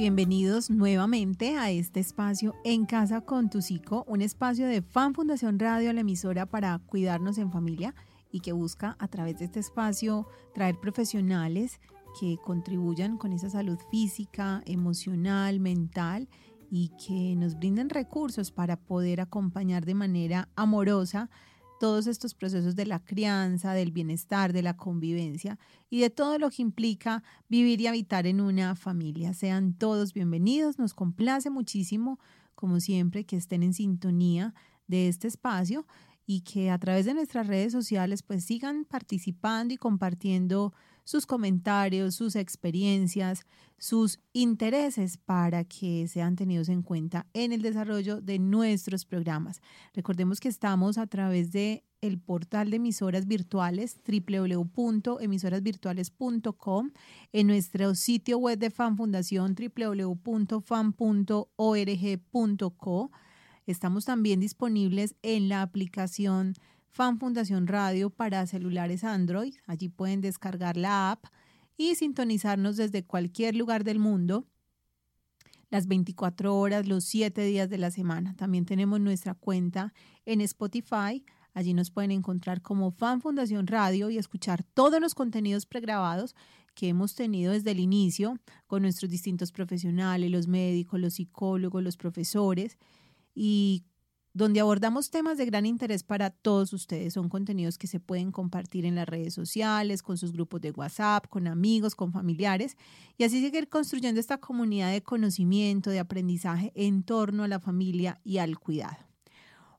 bienvenidos nuevamente a este espacio En Casa con tu Psico, un espacio de Fan Fundación Radio, la emisora para cuidarnos en familia y que busca a través de este espacio traer profesionales que contribuyan con esa salud física, emocional, mental y que nos brinden recursos para poder acompañar de manera amorosa todos estos procesos de la crianza, del bienestar, de la convivencia y de todo lo que implica vivir y habitar en una familia. Sean todos bienvenidos, nos complace muchísimo, como siempre, que estén en sintonía de este espacio y que a través de nuestras redes sociales pues sigan participando y compartiendo sus comentarios, sus experiencias, sus intereses para que sean tenidos en cuenta en el desarrollo de nuestros programas. Recordemos que estamos a través de el portal de emisoras virtuales www.emisorasvirtuales.com, en nuestro sitio web de Fan Fundación www.fan.org.co. Estamos también disponibles en la aplicación Fan Fundación Radio para celulares Android. Allí pueden descargar la app y sintonizarnos desde cualquier lugar del mundo las 24 horas, los 7 días de la semana. También tenemos nuestra cuenta en Spotify. Allí nos pueden encontrar como Fan Fundación Radio y escuchar todos los contenidos pregrabados que hemos tenido desde el inicio con nuestros distintos profesionales, los médicos, los psicólogos, los profesores y donde abordamos temas de gran interés para todos ustedes. Son contenidos que se pueden compartir en las redes sociales, con sus grupos de WhatsApp, con amigos, con familiares y así seguir construyendo esta comunidad de conocimiento, de aprendizaje en torno a la familia y al cuidado.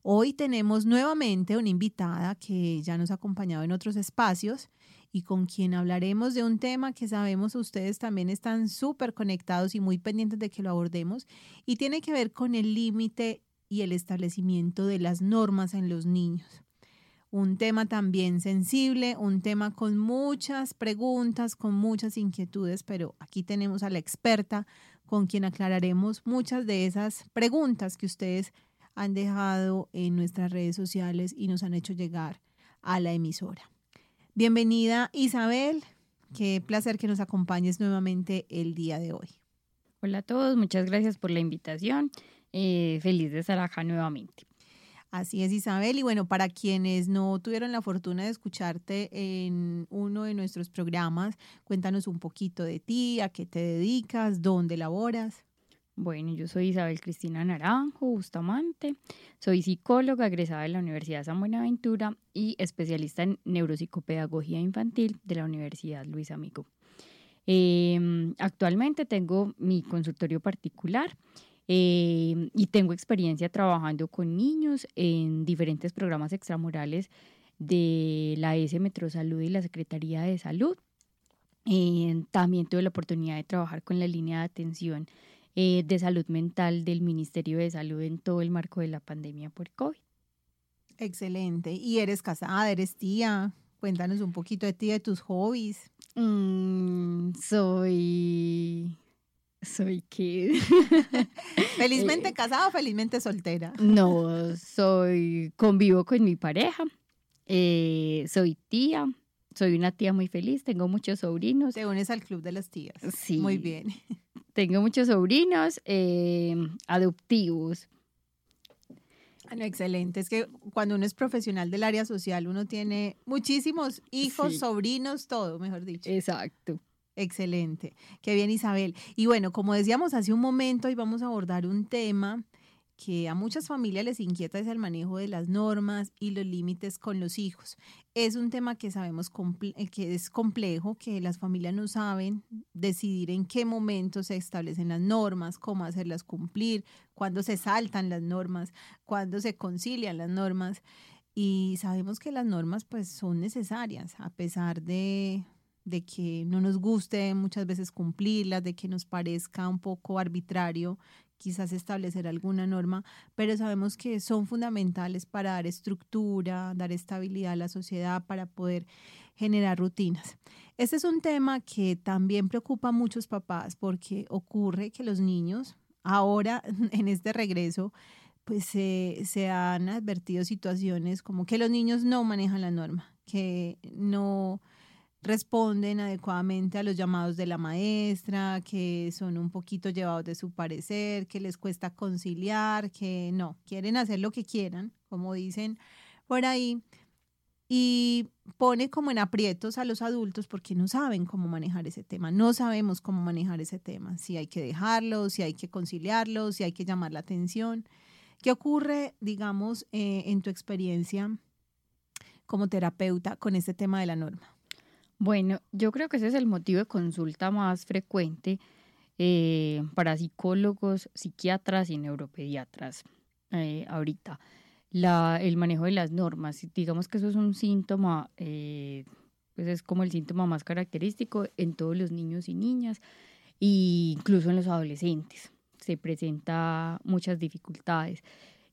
Hoy tenemos nuevamente una invitada que ya nos ha acompañado en otros espacios y con quien hablaremos de un tema que sabemos ustedes también están súper conectados y muy pendientes de que lo abordemos y tiene que ver con el límite y el establecimiento de las normas en los niños. Un tema también sensible, un tema con muchas preguntas, con muchas inquietudes, pero aquí tenemos a la experta con quien aclararemos muchas de esas preguntas que ustedes han dejado en nuestras redes sociales y nos han hecho llegar a la emisora. Bienvenida Isabel, qué placer que nos acompañes nuevamente el día de hoy. Hola a todos, muchas gracias por la invitación. Eh, feliz de estar acá nuevamente. Así es, Isabel. Y bueno, para quienes no tuvieron la fortuna de escucharte en uno de nuestros programas, cuéntanos un poquito de ti, a qué te dedicas, dónde laboras. Bueno, yo soy Isabel Cristina Naranjo Bustamante, soy psicóloga egresada de la Universidad San Buenaventura y especialista en neuropsicopedagogía infantil de la Universidad Luis Amigo. Em, actualmente tengo mi consultorio particular eh, y tengo experiencia trabajando con niños en diferentes programas extramurales de la S Metro Salud y la Secretaría de Salud. Eh, también tuve la oportunidad de trabajar con la línea de atención eh, de salud mental del Ministerio de Salud en todo el marco de la pandemia por COVID. Excelente. ¿Y eres casada? ¿Eres tía? Cuéntanos un poquito de ti, de tus hobbies. Mm, soy soy kid. felizmente eh, casada o felizmente soltera. No, soy convivo con mi pareja. Eh, soy tía. Soy una tía muy feliz. Tengo muchos sobrinos. Te unes al club de las tías. Sí. Muy bien. Tengo muchos sobrinos eh, adoptivos. Bueno, excelente. Es que cuando uno es profesional del área social, uno tiene muchísimos hijos, sobrinos, todo, mejor dicho. Exacto. Excelente. Qué bien, Isabel. Y bueno, como decíamos hace un momento, hoy vamos a abordar un tema que a muchas familias les inquieta es el manejo de las normas y los límites con los hijos. Es un tema que sabemos eh, que es complejo, que las familias no saben decidir en qué momento se establecen las normas, cómo hacerlas cumplir, cuándo se saltan las normas, cuándo se concilian las normas. Y sabemos que las normas pues son necesarias a pesar de de que no nos guste muchas veces cumplirlas, de que nos parezca un poco arbitrario quizás establecer alguna norma, pero sabemos que son fundamentales para dar estructura, dar estabilidad a la sociedad, para poder generar rutinas. Este es un tema que también preocupa a muchos papás porque ocurre que los niños, ahora en este regreso, pues se han advertido situaciones como que los niños no manejan la norma, que no responden adecuadamente a los llamados de la maestra, que son un poquito llevados de su parecer, que les cuesta conciliar, que no, quieren hacer lo que quieran, como dicen por ahí, y pone como en aprietos a los adultos porque no saben cómo manejar ese tema, no sabemos cómo manejar ese tema, si hay que dejarlo, si hay que conciliarlo, si hay que llamar la atención. ¿Qué ocurre, digamos, eh, en tu experiencia como terapeuta con este tema de la norma? Bueno, yo creo que ese es el motivo de consulta más frecuente eh, para psicólogos, psiquiatras y neuropediatras eh, ahorita. La, el manejo de las normas, digamos que eso es un síntoma, eh, pues es como el síntoma más característico en todos los niños y niñas, e incluso en los adolescentes. Se presenta muchas dificultades.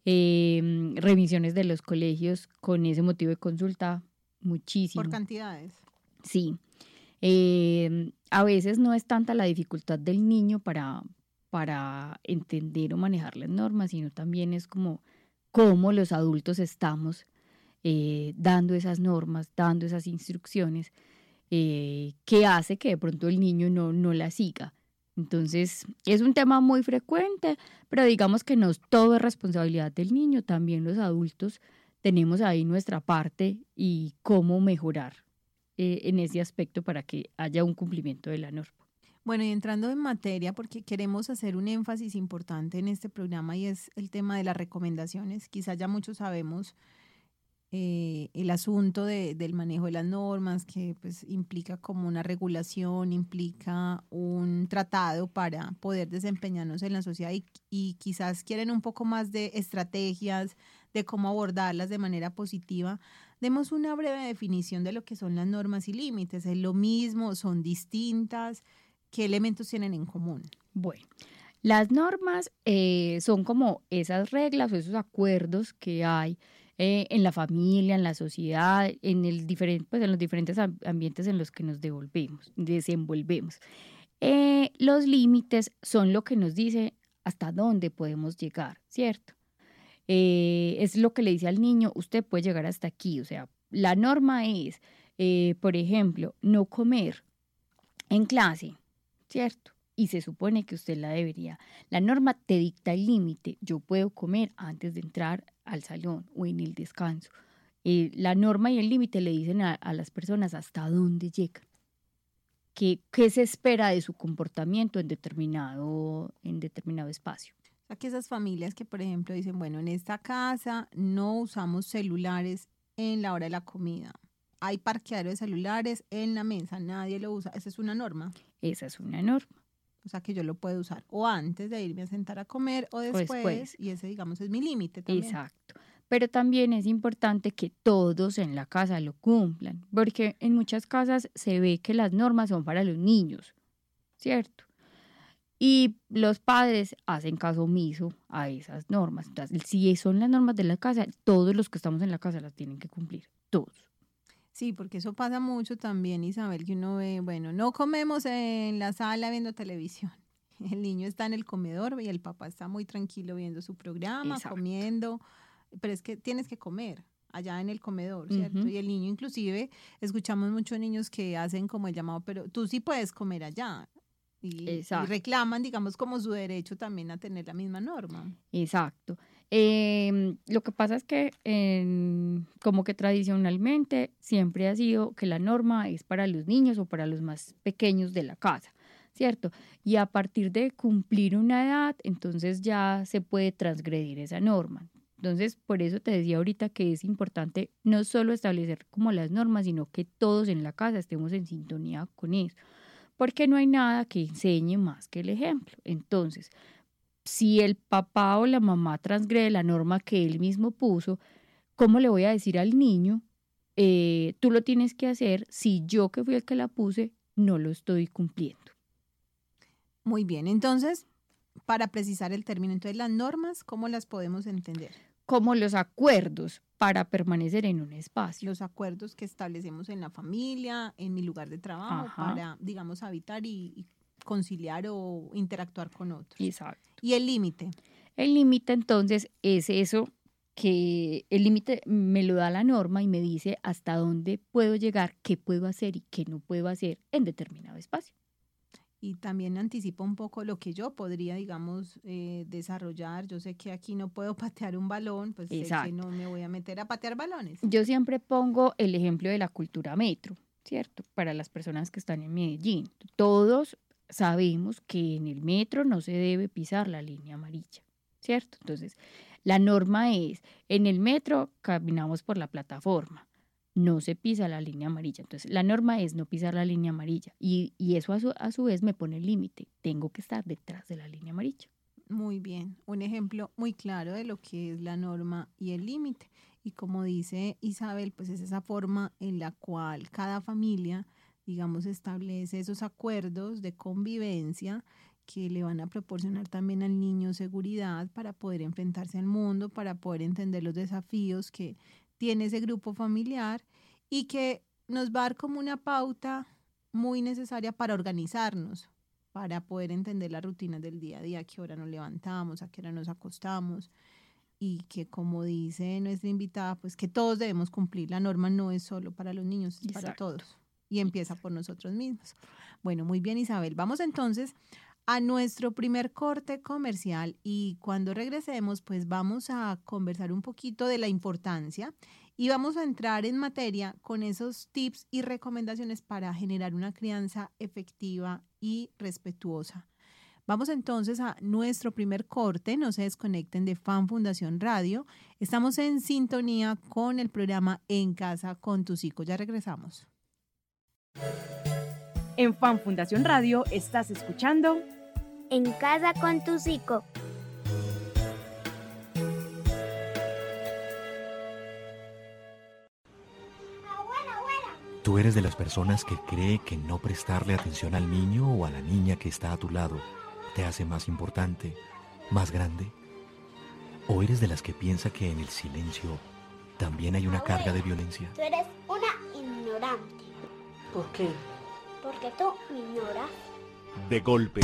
Em, revisiones de los colegios con ese motivo de consulta, muchísimo. Por cantidades. Sí. Em, a veces no es tanta la dificultad del niño para, para entender o manejar las normas, sino también es como cómo los adultos estamos eh, dando esas normas, dando esas instrucciones, eh, que hace que de pronto el niño no, no la siga. Entonces, es un tema muy frecuente, pero digamos que no todo es responsabilidad del niño, también los adultos tenemos ahí nuestra parte y cómo mejorar eh, en ese aspecto para que haya un cumplimiento de la norma. Bueno, y entrando en materia, porque queremos hacer un énfasis importante en este programa y es el tema de las recomendaciones. Quizá ya muchos sabemos eh, el asunto de, del manejo de las normas, que pues implica como una regulación, implica un tratado para poder desempeñarnos en la sociedad y, y quizás quieren un poco más de estrategias, de cómo abordarlas de manera positiva Demos una breve definición de lo que son las normas y límites. ¿Es lo mismo? ¿Son distintas? ¿Qué elementos tienen en común? Bueno, las normas eh, son como esas reglas o esos acuerdos que hay eh, en la familia, en la sociedad, en, el diferente, pues en los diferentes ambientes en los que nos devolvemos, desenvolvemos. Eh, los límites son lo que nos dice hasta dónde podemos llegar, ¿cierto? Eh, es lo que le dice al niño, usted puede llegar hasta aquí. O sea, la norma es, eh, por ejemplo, no comer en clase, ¿cierto? Y se supone que usted la debería. La norma te dicta el límite. Yo puedo comer antes de entrar al salón o en el descanso. Eh, la norma y el límite le dicen a, las personas hasta dónde llegan. ¿Qué, ¿Qué, se espera de su comportamiento en determinado, en determinado espacio? Que esas familias que, por ejemplo, dicen, bueno, en esta casa no usamos celulares en la hora de la comida. Hay parqueadero de celulares en la mesa, nadie lo usa. Esa es una norma. Esa es una norma. O sea, que yo lo puedo usar o antes de irme a sentar a comer o después. Y ese, digamos, es mi límite también. Exacto. Pero también es importante que todos en la casa lo cumplan, porque en muchas casas se ve que las normas son para los niños, ¿cierto? Y los padres hacen caso omiso a esas normas. Entonces, si son las normas de la casa, todos los que estamos en la casa las tienen que cumplir, todos. Sí, porque eso pasa mucho también, Isabel, que uno ve, bueno, no comemos en la sala viendo televisión. El niño está en el comedor y el papá está muy tranquilo viendo su programa, comiendo, pero es que tienes que comer allá en el comedor, ¿cierto? Y el niño inclusive, escuchamos muchos niños que hacen como el llamado, pero tú sí puedes comer allá y, reclaman, digamos, como su derecho también a tener la misma norma. Exacto. Em, lo que pasa es que como que tradicionalmente siempre ha sido que la norma es para los niños o para los más pequeños de la casa, ¿cierto? Y a partir de cumplir una edad, entonces ya se puede transgredir esa norma. Entonces, por eso te decía ahorita que es importante no solo establecer como las normas, sino que todos en la casa estemos en sintonía con eso porque no hay nada que enseñe más que el ejemplo. Entonces, si el papá o la mamá transgrede la norma que él mismo puso, ¿cómo le voy a decir al niño, eh, tú lo tienes que hacer si yo que fui el que la puse no lo estoy cumpliendo? Muy bien, entonces, para precisar el término, entonces las normas, ¿cómo las podemos entender? Como los acuerdos para permanecer en un espacio. Los acuerdos que establecemos en la familia, en mi lugar de trabajo, para, digamos, habitar y, conciliar o interactuar con otros. Exacto. ¿Y el límite? El límite entonces es eso que el límite me lo da la norma y me dice hasta dónde puedo llegar, qué puedo hacer y qué no puedo hacer en determinado espacio. Y también anticipa un poco lo que yo podría, digamos, eh, desarrollar. Yo sé que aquí no puedo patear un balón, pues sé que no me voy a meter a patear balones. Yo siempre pongo el ejemplo de la cultura metro, ¿cierto? Para las personas que están en Medellín. Todos sabemos que en el metro no se debe pisar la línea amarilla, ¿cierto? Entonces, la norma es, en el metro caminamos por la plataforma, no se pisa la línea amarilla. Entonces, la norma es no pisar la línea amarilla y, eso a su, a su vez me pone el límite, tengo que estar detrás de la línea amarilla. Muy bien, un ejemplo muy claro de lo que es la norma y el límite. Y como dice Isabel, pues es esa forma en la cual cada familia, digamos, establece esos acuerdos de convivencia que le van a proporcionar también al niño seguridad para poder enfrentarse al mundo, para poder entender los desafíos que tiene ese grupo familiar y que nos va a dar como una pauta muy necesaria para organizarnos, para poder entender las rutinas del día a día, a qué hora nos levantamos, a qué hora nos acostamos y que como dice nuestra invitada, pues que todos debemos cumplir. La norma no es solo para los niños, es para todos y empieza por nosotros mismos. Bueno, muy bien Isabel. Vamos entonces a nuestro primer corte comercial y cuando regresemos pues vamos a conversar un poquito de la importancia y vamos a entrar en materia con esos tips y recomendaciones para generar una crianza efectiva y respetuosa. Vamos entonces a nuestro primer corte, no se desconecten de Fan Fundación Radio. Estamos en sintonía con el programa En Casa con tus hijos. Ya regresamos. En Fan Fundación Radio estás escuchando En casa con tu psico. ¿Tú eres de las personas que cree que no prestarle atención al niño o a la niña que está a tu lado te hace más importante, más grande? ¿O eres de las que piensa que en el silencio también hay una carga de violencia? Tú eres una ignorante. ¿Por qué? Porque tú me ignoras. De golpe,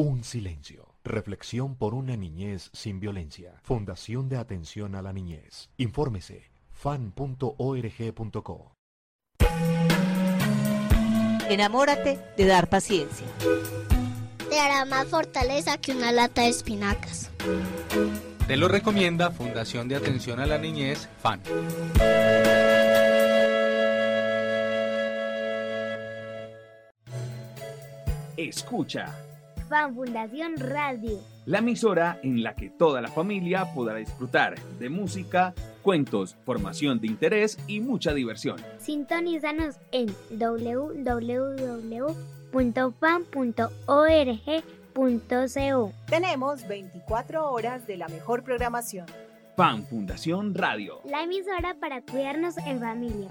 un silencio. Reflexión por una niñez sin violencia. Fundación de Atención a la Niñez. Infórmese fan.org.co. Enamórate de dar paciencia. Te hará más fortaleza que una lata de espinacas. Te lo recomienda Fundación de Atención a la Niñez, FAN. Escucha. Fan Fundación Radio. La emisora en la que toda la familia podrá disfrutar de música, cuentos, formación de interés y mucha diversión. Sintonízanos en www.fan.org.co. Tenemos 24 horas de la mejor programación. Fan Fundación Radio. La emisora para cuidarnos en familia.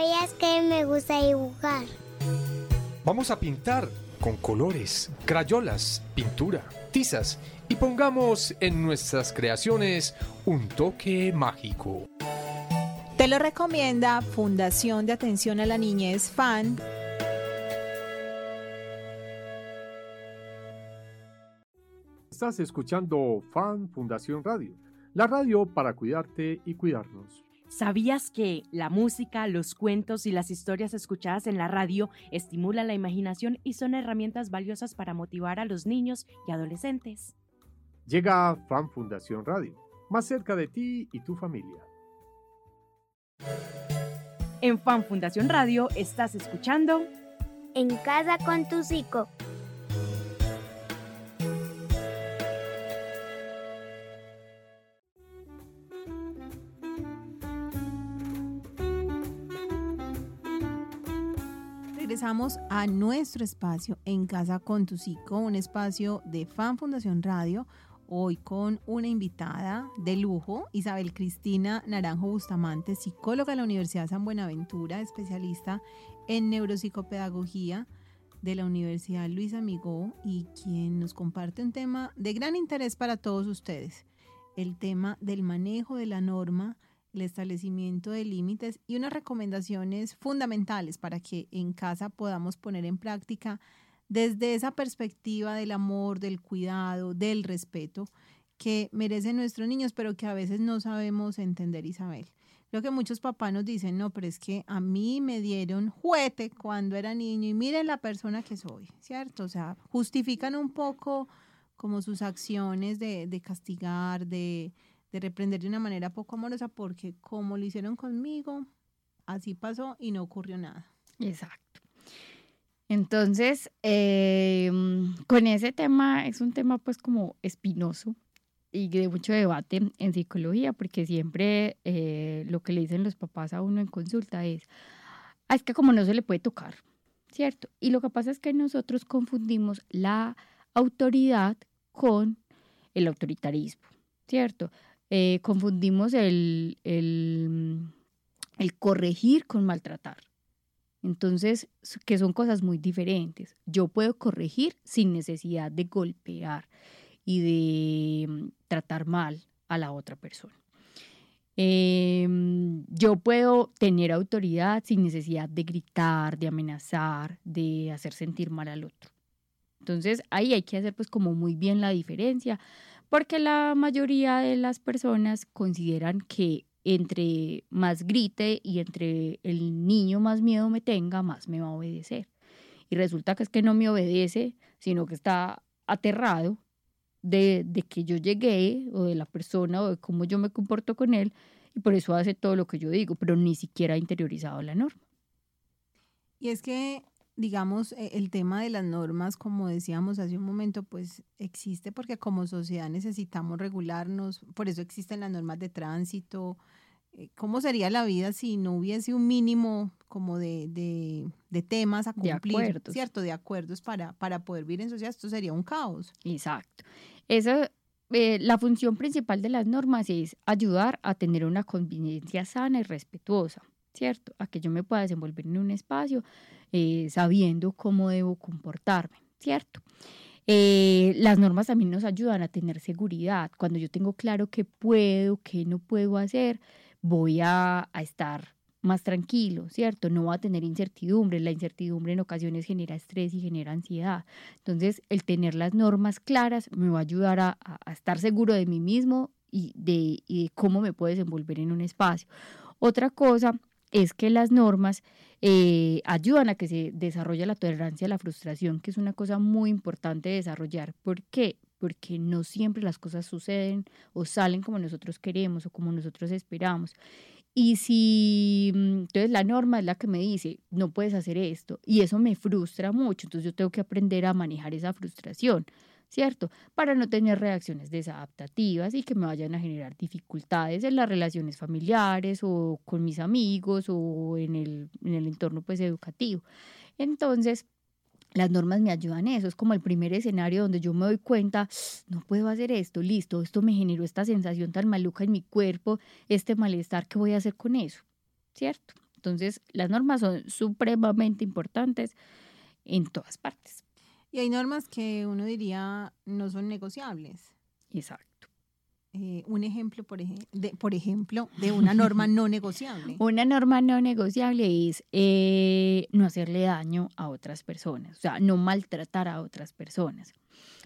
¿Sabías que me gusta dibujar? Vamos a pintar con colores, crayolas, pintura, tizas y pongamos en nuestras creaciones un toque mágico. Te lo recomienda Fundación de Atención a la Niñez FAN. Estás escuchando Fan Fundación Radio, la radio para cuidarte y cuidarnos. ¿Sabías que la música, los cuentos y las historias escuchadas en la radio estimulan la imaginación y son herramientas valiosas para motivar a los niños y adolescentes? Llega Fan Fundación Radio, más cerca de ti y tu familia. En Fan Fundación Radio estás escuchando En casa con tu psico. Regresamos a nuestro espacio en Casa con tu Psico, un espacio de Fan Fundación Radio, hoy con una invitada de lujo, Isabel Cristina Naranjo Bustamante, psicóloga de la Universidad San Buenaventura, especialista en neuropsicopedagogía de la Universidad Luis Amigó y quien nos comparte un tema de gran interés para todos ustedes, el tema del manejo de la norma el establecimiento de límites y unas recomendaciones fundamentales para que en casa podamos poner en práctica desde esa perspectiva del amor, del cuidado, del respeto que merecen nuestros niños, pero que a veces no sabemos entender, Isabel. Creo que muchos papás nos dicen, no, pero es que a mí me dieron juguete cuando era niño y miren la persona que soy, ¿cierto? O sea, justifican un poco como sus acciones de, de castigar, de, de reprender de una manera poco amorosa, porque como lo hicieron conmigo, así pasó y no ocurrió nada. Exacto. Entonces, em, con ese tema, es un tema pues como espinoso y de mucho debate en psicología, porque siempre eh, lo que le dicen los papás a uno en consulta es, ah, es que como no se le puede tocar, ¿cierto? Y lo que pasa es que nosotros confundimos la autoridad con el autoritarismo, ¿cierto? Eh, confundimos el, el, corregir con maltratar. Entonces, que son cosas muy diferentes. Yo puedo corregir sin necesidad de golpear y de mm, tratar mal a la otra persona. Em, yo puedo tener autoridad sin necesidad de gritar, de amenazar, de hacer sentir mal al otro. Entonces ahí hay que hacer pues como muy bien la diferencia porque la mayoría de las personas consideran que entre más grite y entre el niño más miedo me tenga, más me va a obedecer. Y resulta que es que no me obedece, sino que está aterrado de, que yo llegué o de la persona o de cómo yo me comporto con él y por eso hace todo lo que yo digo, pero ni siquiera ha interiorizado la norma. Y es que digamos, e, el tema de las normas, como decíamos hace un momento, pues existe porque como sociedad necesitamos regularnos, por eso existen las normas de tránsito. Eh, ¿Cómo sería la vida si no hubiese un mínimo como de, de, temas a cumplir, ¿cierto? De acuerdos para, para poder vivir en sociedad. Esto sería un caos. Exacto. Eso, eh, la función principal de las normas es ayudar a tener una convivencia sana y respetuosa, ¿cierto? A que yo me pueda desenvolver en un espacio eh, sabiendo cómo debo comportarme, ¿cierto? Eh, las normas también nos ayudan a tener seguridad. Cuando yo tengo claro qué puedo, qué no puedo hacer, voy a, a estar más tranquilo, ¿cierto? No va a tener incertidumbre. La incertidumbre en ocasiones genera estrés y genera ansiedad. Entonces, el tener las normas claras me va a ayudar a, estar seguro de mí mismo y de, y de, cómo me puedo desenvolver en un espacio. Otra cosa es que las normas eh, ayudan a que se desarrolle la tolerancia a la frustración, que es una cosa muy importante de desarrollar. ¿Por qué? Porque no siempre las cosas suceden o salen como nosotros queremos o como nosotros esperamos. Y si mm, entonces la norma es la que me dice, no puedes hacer esto, y eso me frustra mucho, entonces yo tengo que aprender a manejar esa frustración. ¿Cierto? Para no tener reacciones desadaptativas y que me vayan a generar dificultades en las relaciones familiares o con mis amigos o en el, en el entorno pues educativo. Entonces, las normas me ayudan a eso, es como el primer escenario donde yo me doy cuenta, no puedo hacer esto, listo, esto me generó esta sensación tan maluca en mi cuerpo, este malestar, ¿qué voy a hacer con eso? ¿Cierto? Entonces, las normas son supremamente importantes en todas partes. Y hay normas que uno diría no son negociables. Exacto. Eh, un ejemplo, por, de, por ejemplo, de una norma no negociable. Una norma no negociable es eh, no hacerle daño a otras personas, o sea, no maltratar a otras personas.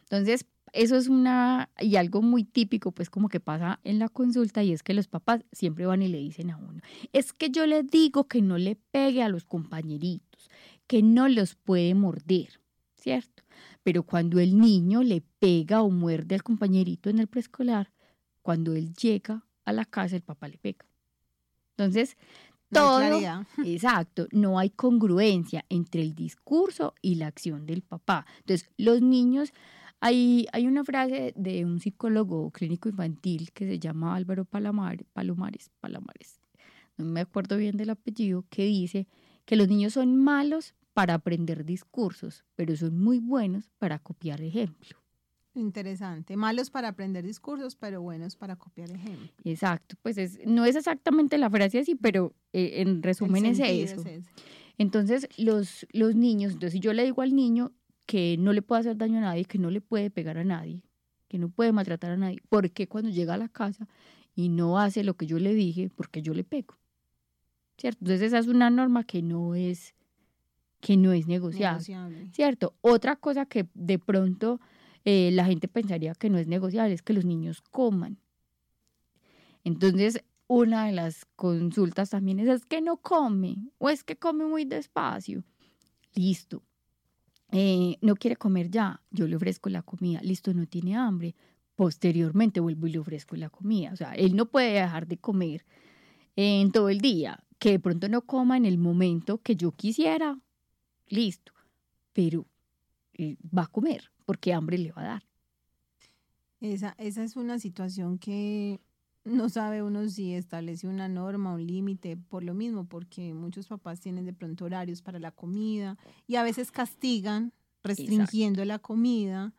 Entonces, eso es una, y algo muy típico, pues como que pasa en la consulta, y es que los papás siempre van y le dicen a uno, es que yo le digo que no le pegue a los compañeritos, que no los puede morder. ¿Cierto? Pero cuando el niño le pega o muerde al compañerito en el preescolar, cuando él llega a la casa, el papá le pega. Entonces, todo, exacto, no hay congruencia entre el discurso y la acción del papá. Entonces, los niños, hay, hay una frase de un psicólogo clínico infantil que se llama Álvaro Palomares, Palomares, no me acuerdo bien del apellido, que dice que los niños son malos para aprender discursos, pero son muy buenos para copiar ejemplo. Interesante. Malos para aprender discursos, pero buenos para copiar ejemplo. Exacto. Pues es, no es exactamente la frase así, pero eh, en resumen es eso. Entonces, los, los niños, entonces yo le digo al niño que no le puede hacer daño a nadie, que no le puede pegar a nadie, que no puede maltratar a nadie, ¿por qué cuando llega a la casa y no hace lo que yo le dije, porque yo le pego? ¿Cierto? Entonces esa es una norma que no es que no es negociable, ¿cierto? Otra cosa que de pronto eh, la gente pensaría que no es negociable es que los niños coman. Entonces, una de las consultas también es, es que no come o es que come muy despacio. Listo. Eh, no quiere comer ya, yo le ofrezco la comida. Listo, no tiene hambre. Posteriormente vuelvo y le ofrezco la comida. O sea, él no puede dejar de comer en todo el día. Que de pronto no coma en el momento que yo quisiera, listo, pero eh, va a comer porque hambre le va a dar. Esa, esa es una situación que no sabe uno si establece una norma, un límite, por lo mismo, porque muchos papás tienen de pronto horarios para la comida y a veces castigan restringiendo la comida,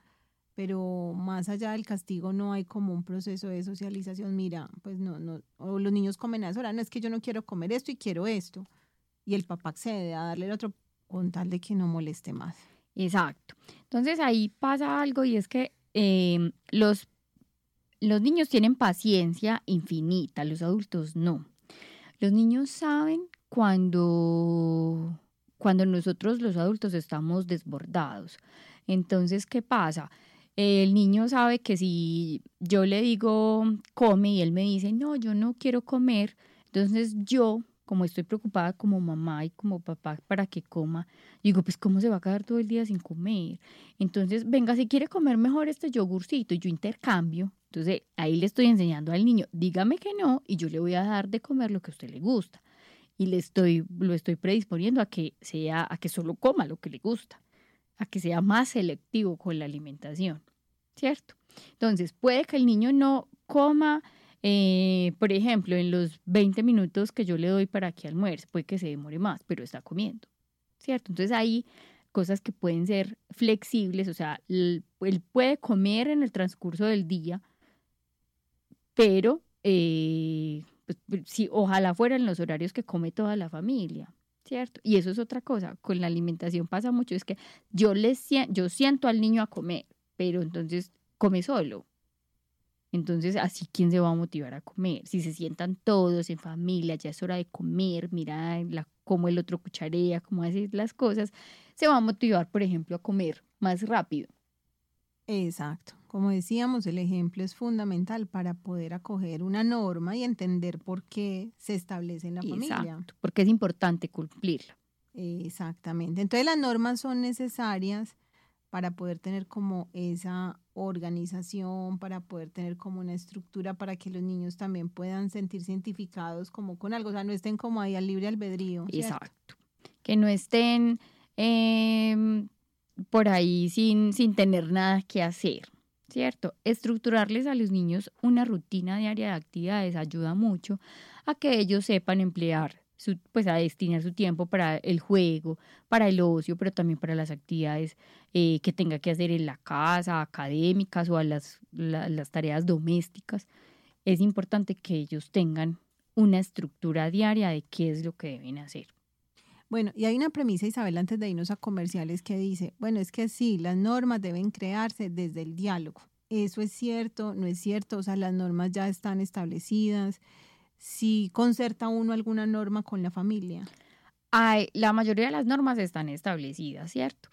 pero más allá del castigo no hay como un proceso de socialización. Mira, pues no, no, o los niños comen a esa hora, no es que yo no quiero comer esto y quiero esto. Y el papá accede a darle el otro con tal de que no moleste más. Exacto. Entonces ahí pasa algo y es que em, los, los niños tienen paciencia infinita, los adultos no. Los niños saben cuando, cuando nosotros los adultos estamos desbordados. Entonces, ¿qué pasa? El niño sabe que si yo le digo come y él me dice, no, yo no quiero comer, entonces yo como estoy preocupada como mamá y como papá para que coma, digo, pues cómo se va a quedar todo el día sin comer. Entonces, venga, si quiere comer mejor este yogurcito yo intercambio, entonces ahí le estoy enseñando al niño, dígame que no y yo le voy a dar de comer lo que a usted le gusta. Y le estoy, lo estoy predisponiendo a que sea, a que solo coma lo que le gusta, a que sea más selectivo con la alimentación, ¿cierto? Entonces, puede que el niño no coma eh, por ejemplo, en los 20 minutos que yo le doy para que almuerce, puede que se demore más, pero está comiendo, ¿cierto? Entonces hay cosas que pueden ser flexibles, o sea, él puede comer en el transcurso del día, pero eh, pues, si, ojalá fueran los horarios que come toda la familia, ¿cierto? Y eso es otra cosa, con la alimentación pasa mucho, es que yo, le, yo siento al niño a comer, pero entonces come solo, entonces, así, ¿quién se va a motivar a comer? Si se sientan todos en familia, ya es hora de comer, mira la, cómo el otro cucharea, cómo hace las cosas, se va a motivar, por ejemplo, a comer más rápido. Exacto. Como decíamos, el ejemplo es fundamental para poder acoger una norma y entender por qué se establece en la familia. Exacto, porque es importante cumplirla. Exactamente. Entonces las normas son necesarias para poder tener como esa organización, para poder tener como una estructura para que los niños también puedan sentirse identificados como con algo, o sea, no estén como ahí al libre albedrío. Exacto. Que no estén em, por ahí sin, sin tener nada que hacer, ¿cierto? Estructurarles a los niños una rutina diaria de actividades ayuda mucho a que ellos sepan emplear pues a destinar su tiempo para el juego, para el ocio, pero también para las actividades eh, que tenga que hacer en la casa, académicas o a las, las tareas domésticas. Es importante que ellos tengan una estructura diaria de qué es lo que deben hacer. Bueno, y hay una premisa, Isabel, antes de irnos a comerciales, que dice, bueno, es que sí, las normas deben crearse desde el diálogo. Eso es cierto, no es cierto, o sea, las normas ya están establecidas, si concerta uno alguna norma con la familia. Hay, la mayoría de las normas están establecidas, ¿cierto?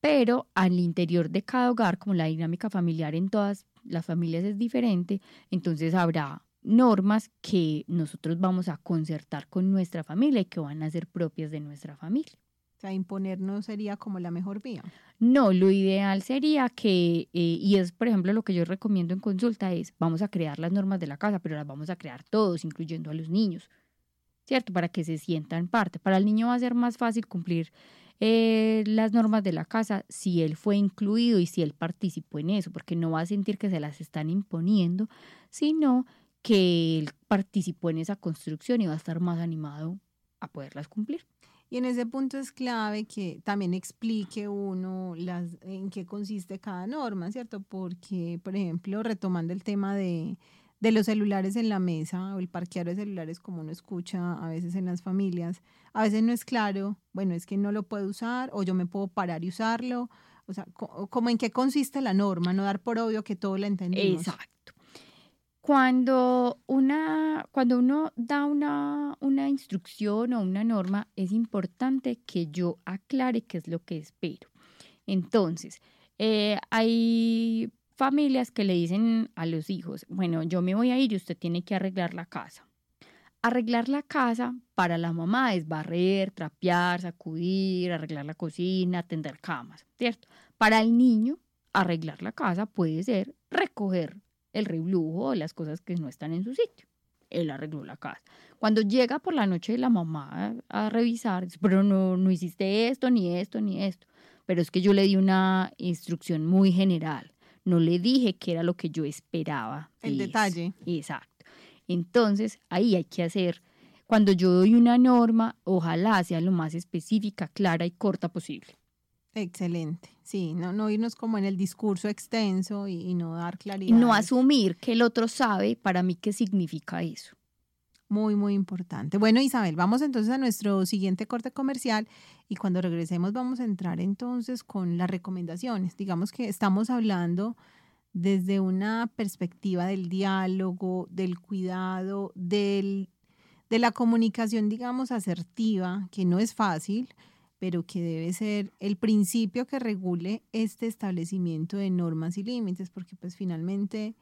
Pero al interior de cada hogar, como la dinámica familiar en todas las familias es diferente, entonces habrá normas que nosotros vamos a concertar con nuestra familia y que van a ser propias de nuestra familia. Sea, imponer no sería como la mejor vía. No, lo ideal sería que, eh, y es por ejemplo lo que yo recomiendo en consulta, es vamos a crear las normas de la casa, pero las vamos a crear todos, incluyendo a los niños, ¿cierto? Para que se sientan parte. Para el niño va a ser más fácil cumplir eh, las normas de la casa si él fue incluido y si él participó en eso, porque no va a sentir que se las están imponiendo, sino que él participó en esa construcción y va a estar más animado a poderlas cumplir. Y en ese punto es clave que también explique uno las, en qué consiste cada norma, ¿cierto? Porque, por ejemplo, retomando el tema de, de los celulares en la mesa o el parquear de celulares como uno escucha a veces en las familias, a veces no es claro, bueno, es que no lo puedo usar o yo me puedo parar y usarlo, o sea, como en qué consiste la norma, no dar por obvio que todo la entendimos. Exacto. Cuando, una, cuando uno da una, una instrucción o una norma, es importante que yo aclare qué es lo que espero. Entonces, eh, hay familias que le dicen a los hijos, bueno, yo me voy a ir y usted tiene que arreglar la casa. Arreglar la casa para la mamá es barrer, trapear, sacudir, arreglar la cocina, tender camas, ¿cierto? Para el niño, arreglar la casa puede ser recoger el reblujo o las cosas que no están en su sitio. Él arregló la casa. Cuando llega por la noche la mamá a, revisar, dice, pero no, no hiciste esto, ni esto, ni esto. Pero es que yo le di una instrucción muy general. No le dije que era lo que yo esperaba. El detalle. Exacto. Entonces, ahí hay que hacer, cuando yo doy una norma, ojalá sea lo más específica, clara y corta posible. Excelente, sí, no, no irnos como en el discurso extenso y, no dar claridad. Y no asumir que el otro sabe para mí qué significa eso. Muy, muy importante. Bueno, Isabel, vamos entonces a nuestro siguiente corte comercial y cuando regresemos vamos a entrar entonces con las recomendaciones. Digamos que estamos hablando desde una perspectiva del diálogo, del cuidado, del, de la comunicación, digamos, asertiva, que no es fácil, pero que debe ser el principio que regule este establecimiento de normas y límites, porque pues finalmente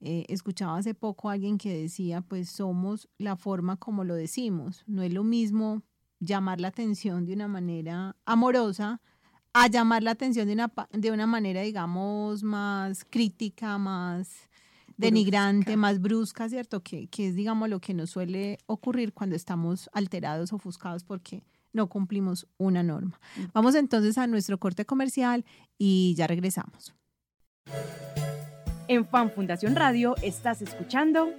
eh, escuchaba hace poco a alguien que decía, pues somos la forma como lo decimos, no es lo mismo llamar la atención de una manera amorosa a llamar la atención de una, de una manera, digamos, más crítica, más denigrante, más brusca, ¿cierto? Que, que es, digamos, lo que nos suele ocurrir cuando estamos alterados, ofuscados, porque no cumplimos una norma. Vamos entonces a nuestro corte comercial y ya regresamos. En Fan Fundación Radio estás escuchando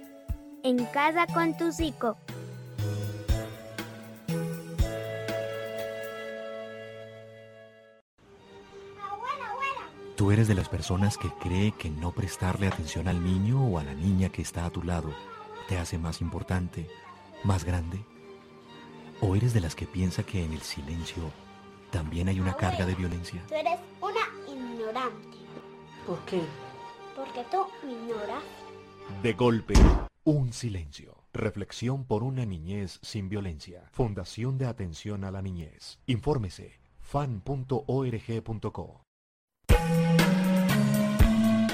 En casa con tu psico. Tú eres de las personas que cree que no prestarle atención al niño o a la niña que está a tu lado te hace más importante, más grande. ¿O eres de las que piensa que en el silencio también hay una carga de violencia? Tú eres una ignorante. ¿Por qué? Porque tú me ignoras. De golpe, un silencio. Reflexión por una niñez sin violencia. Fundación de Atención a la Niñez. Infórmese fan.org.co.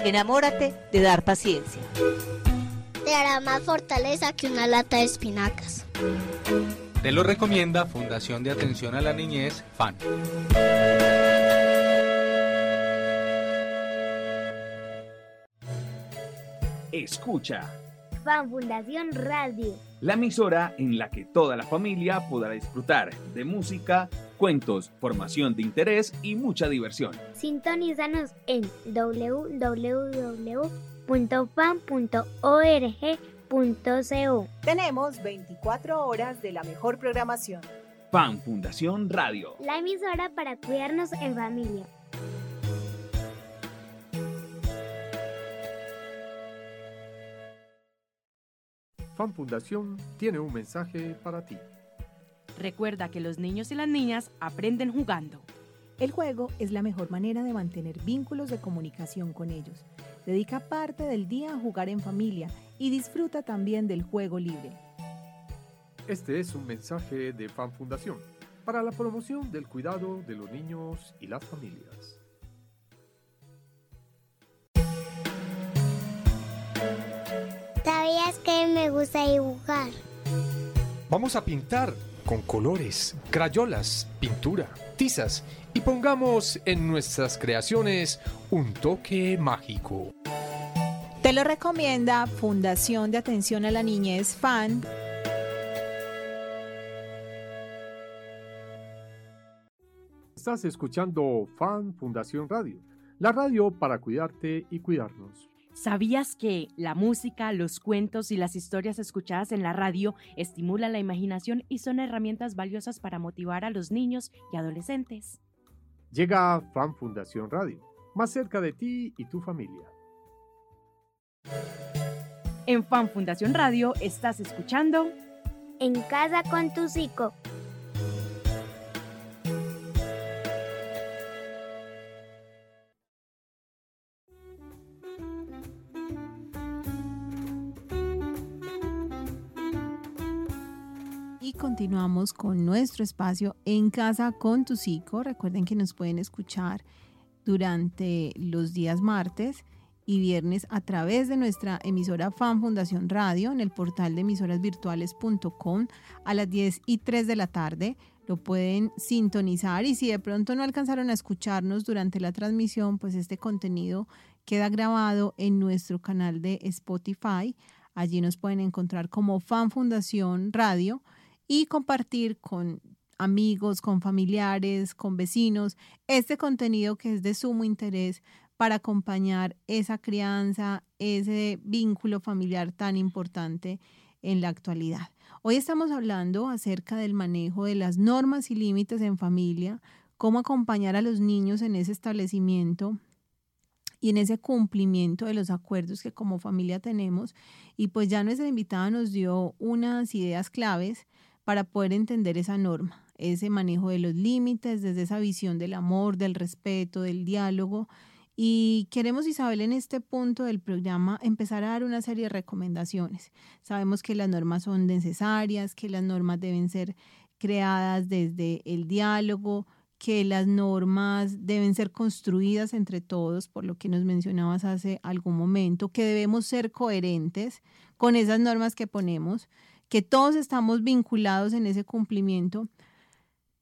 Enamórate de dar paciencia. Te hará más fortaleza que una lata de espinacas. Te lo recomienda Fundación de Atención a la Niñez, FAN. Escucha. FAN Fundación Radio. La emisora en la que toda la familia podrá disfrutar de música, cuentos, formación de interés y mucha diversión. Sintonízanos en www.fan.org tenemos 24 horas de la mejor programación. Fan Fundación Radio. La emisora para cuidarnos en familia. Fan Fundación tiene un mensaje para ti. Recuerda que los niños y las niñas aprenden jugando. El juego es la mejor manera de mantener vínculos de comunicación con ellos. Dedica parte del día a jugar en familia y disfruta también del juego libre. Este es un mensaje de Fan Fundación para la promoción del cuidado de los niños y las familias. ¿Sabías que me gusta dibujar? Vamos a pintar con colores, crayolas, pintura, tizas y pongamos en nuestras creaciones un toque mágico. Te lo recomienda Fundación de Atención a la Niñez FAN. Estás escuchando FAN Fundación Radio, la radio para cuidarte y cuidarnos. ¿Sabías que la música, los cuentos y las historias escuchadas en la radio estimulan la imaginación y son herramientas valiosas para motivar a los niños y adolescentes? Llega Fan Fundación Radio, más cerca de ti y tu familia. En Fan Fundación Radio estás escuchando En casa con tu psico. Continuamos con nuestro espacio en casa con tu psico. Recuerden que nos pueden escuchar durante los días martes y viernes a través de nuestra emisora Fan Fundación Radio en el portal de emisorasvirtuales.com a las 10 y 3 de la tarde. Lo pueden sintonizar y si de pronto no alcanzaron a escucharnos durante la transmisión, pues este contenido queda grabado en nuestro canal de Spotify. Allí nos pueden encontrar como Fan Fundación Radio y compartir con amigos, con familiares, con vecinos, este contenido que es de sumo interés para acompañar esa crianza, ese vínculo familiar tan importante en la actualidad. Hoy estamos hablando acerca del manejo de las normas y límites en familia, cómo acompañar a los niños en ese establecimiento y en ese cumplimiento de los acuerdos que como familia tenemos. Y pues ya nuestra invitada nos dio unas ideas claves para poder entender esa norma, ese manejo de los límites, desde esa visión del amor, del respeto, del diálogo. Y queremos, Isabel, en este punto del programa empezar a dar una serie de recomendaciones. Sabemos que las normas son necesarias, que las normas deben ser creadas desde el diálogo, que las normas deben ser construidas entre todos, por lo que nos mencionabas hace algún momento, que debemos ser coherentes con esas normas que ponemos que todos estamos vinculados en ese cumplimiento.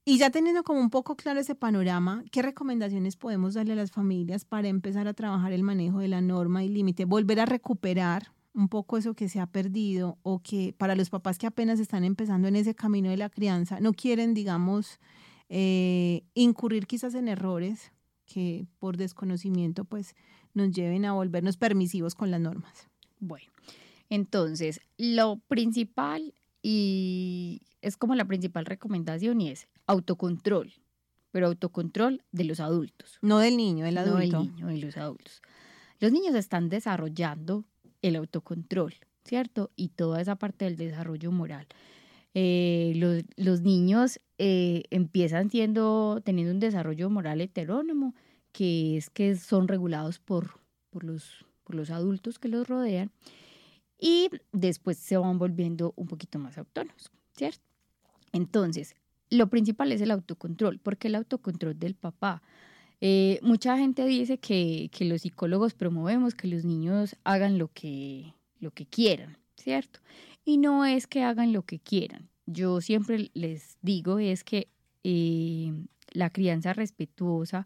Y ya teniendo como un poco claro ese panorama, ¿qué recomendaciones podemos darle a las familias para empezar a trabajar el manejo de la norma y límite? Volver a recuperar un poco eso que se ha perdido o que para los papás que apenas están empezando en ese camino de la crianza, no quieren, digamos, eh, incurrir quizás en errores que por desconocimiento pues nos lleven a volvernos permisivos con las normas. Bueno, entonces, lo principal y es como la principal recomendación y es autocontrol, pero autocontrol de los adultos. No del niño, del adulto. No del niño, de los adultos. Los niños están desarrollando el autocontrol, ¿cierto? Y toda esa parte del desarrollo moral. Eh, los, los, niños eh, empiezan siendo, teniendo un desarrollo moral heterónomo, que es que son regulados por, por, los, por los adultos que los rodean y después se van volviendo un poquito más autónomos, ¿cierto? Entonces, lo principal es el autocontrol, porque el autocontrol del papá. Eh, mucha gente dice que, que, los psicólogos promovemos que los niños hagan lo que, lo que quieran, ¿cierto? Y no es que hagan lo que quieran. Yo siempre les digo es que eh, la crianza respetuosa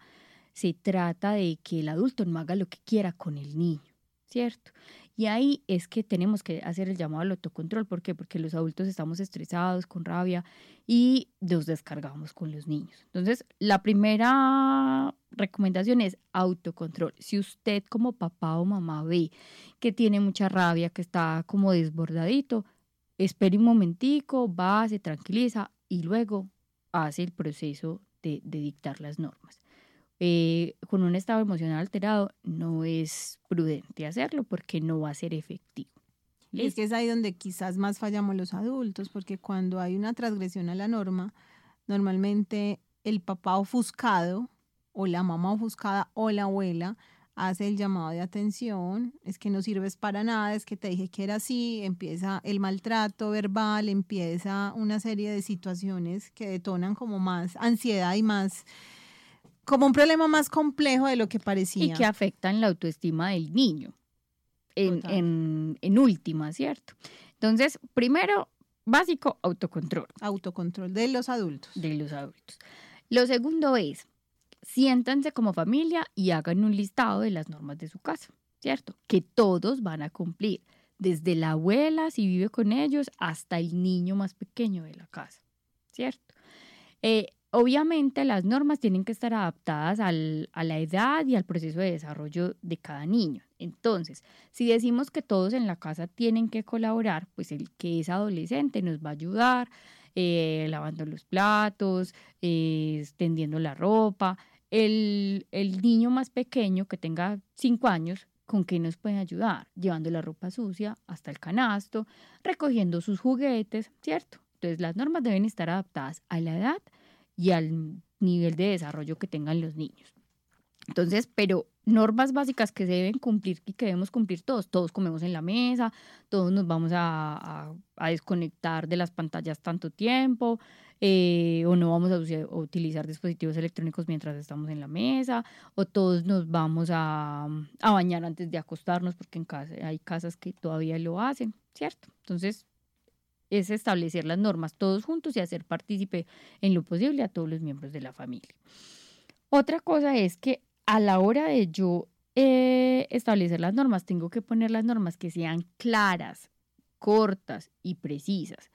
se trata de que el adulto no haga lo que quiera con el niño, ¿cierto? Y ahí es que tenemos que hacer el llamado al autocontrol. ¿Por qué? Porque los adultos estamos estresados, con rabia y nos descargamos con los niños. Entonces, la primera recomendación es autocontrol. Si usted como papá o mamá ve que tiene mucha rabia, que está como desbordadito, espere un momentico, va, se tranquiliza y luego hace el proceso de, de dictar las normas. Eh, con un estado emocional alterado, no es prudente hacerlo porque no va a ser efectivo. Es que es ahí donde quizás más fallamos los adultos, porque cuando hay una transgresión a la norma, normalmente el papá ofuscado o la mamá ofuscada o la abuela hace el llamado de atención, es que no sirves para nada, es que te dije que era así, empieza el maltrato verbal, empieza una serie de situaciones que detonan como más ansiedad y más como un problema más complejo de lo que parecía. Y que afectan la autoestima del niño, en, en, en última, ¿cierto? Entonces, primero, básico, autocontrol. Autocontrol de los adultos. De los adultos. Lo segundo es, siéntanse como familia y hagan un listado de las normas de su casa, ¿cierto? Que todos van a cumplir, desde la abuela, si vive con ellos, hasta el niño más pequeño de la casa, ¿cierto? Eh, obviamente las normas tienen que estar adaptadas al, a la edad y al proceso de desarrollo de cada niño. Entonces, si decimos que todos en la casa tienen que colaborar, pues el que es adolescente nos va a ayudar eh, lavando los platos, eh, tendiendo la ropa. El, el niño más pequeño que tenga cinco años ¿con qué nos puede ayudar? Llevando la ropa sucia hasta el canasto, recogiendo sus juguetes, ¿cierto? Entonces las normas deben estar adaptadas a la edad y al nivel de desarrollo que tengan los niños. Entonces, pero normas básicas que se deben cumplir y que debemos cumplir todos. Todos comemos en la mesa, todos nos vamos a, desconectar de las pantallas tanto tiempo, eh, o no vamos a, utilizar dispositivos electrónicos mientras estamos en la mesa, o todos nos vamos a, a bañar antes de acostarnos, porque en casa, hay casas que todavía lo hacen, ¿cierto? Entonces, es establecer las normas todos juntos y hacer partícipe en lo posible a todos los miembros de la familia. Otra cosa es que a la hora de yo eh, establecer las normas, tengo que poner las normas que sean claras, cortas y precisas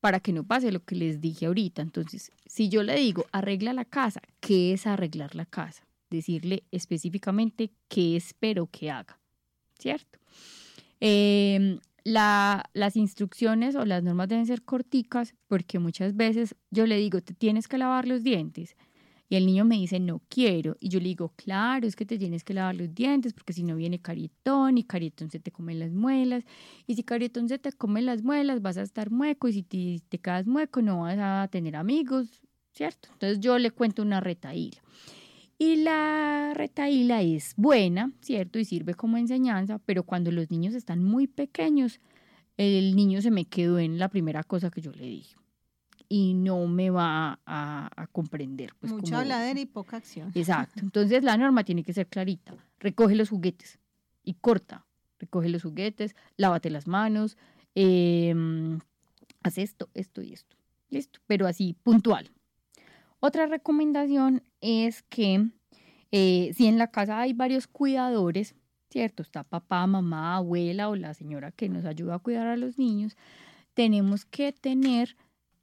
para que no pase lo que les dije ahorita. Entonces, si yo le digo arregla la casa, ¿qué es arreglar la casa? Decirle específicamente qué espero que haga, ¿cierto? Las instrucciones o las normas deben ser corticas porque muchas veces yo le digo, te tienes que lavar los dientes y el niño me dice, no quiero. Y yo le digo, claro, es que te tienes que lavar los dientes porque si no viene caritón y caritón se te comen las muelas. Y si caritón se te come las muelas, vas a estar mueco y si te, te quedas mueco no vas a tener amigos, ¿cierto? Entonces yo le cuento una retaíla. Y la retaíla es buena, ¿cierto? Y sirve como enseñanza, pero cuando los niños están muy pequeños, el niño se me quedó en la primera cosa que yo le dije y no me va a, comprender. Pues, Mucha habladera y poca acción. Exacto. Entonces la norma tiene que ser clarita. Recoge los juguetes y corta. Recoge los juguetes, lávate las manos, em, haz esto, esto y esto. Listo, pero así puntual. Otra recomendación es que eh, si en la casa hay varios cuidadores, ¿cierto? Está papá, mamá, abuela o la señora que nos ayuda a cuidar a los niños, tenemos que tener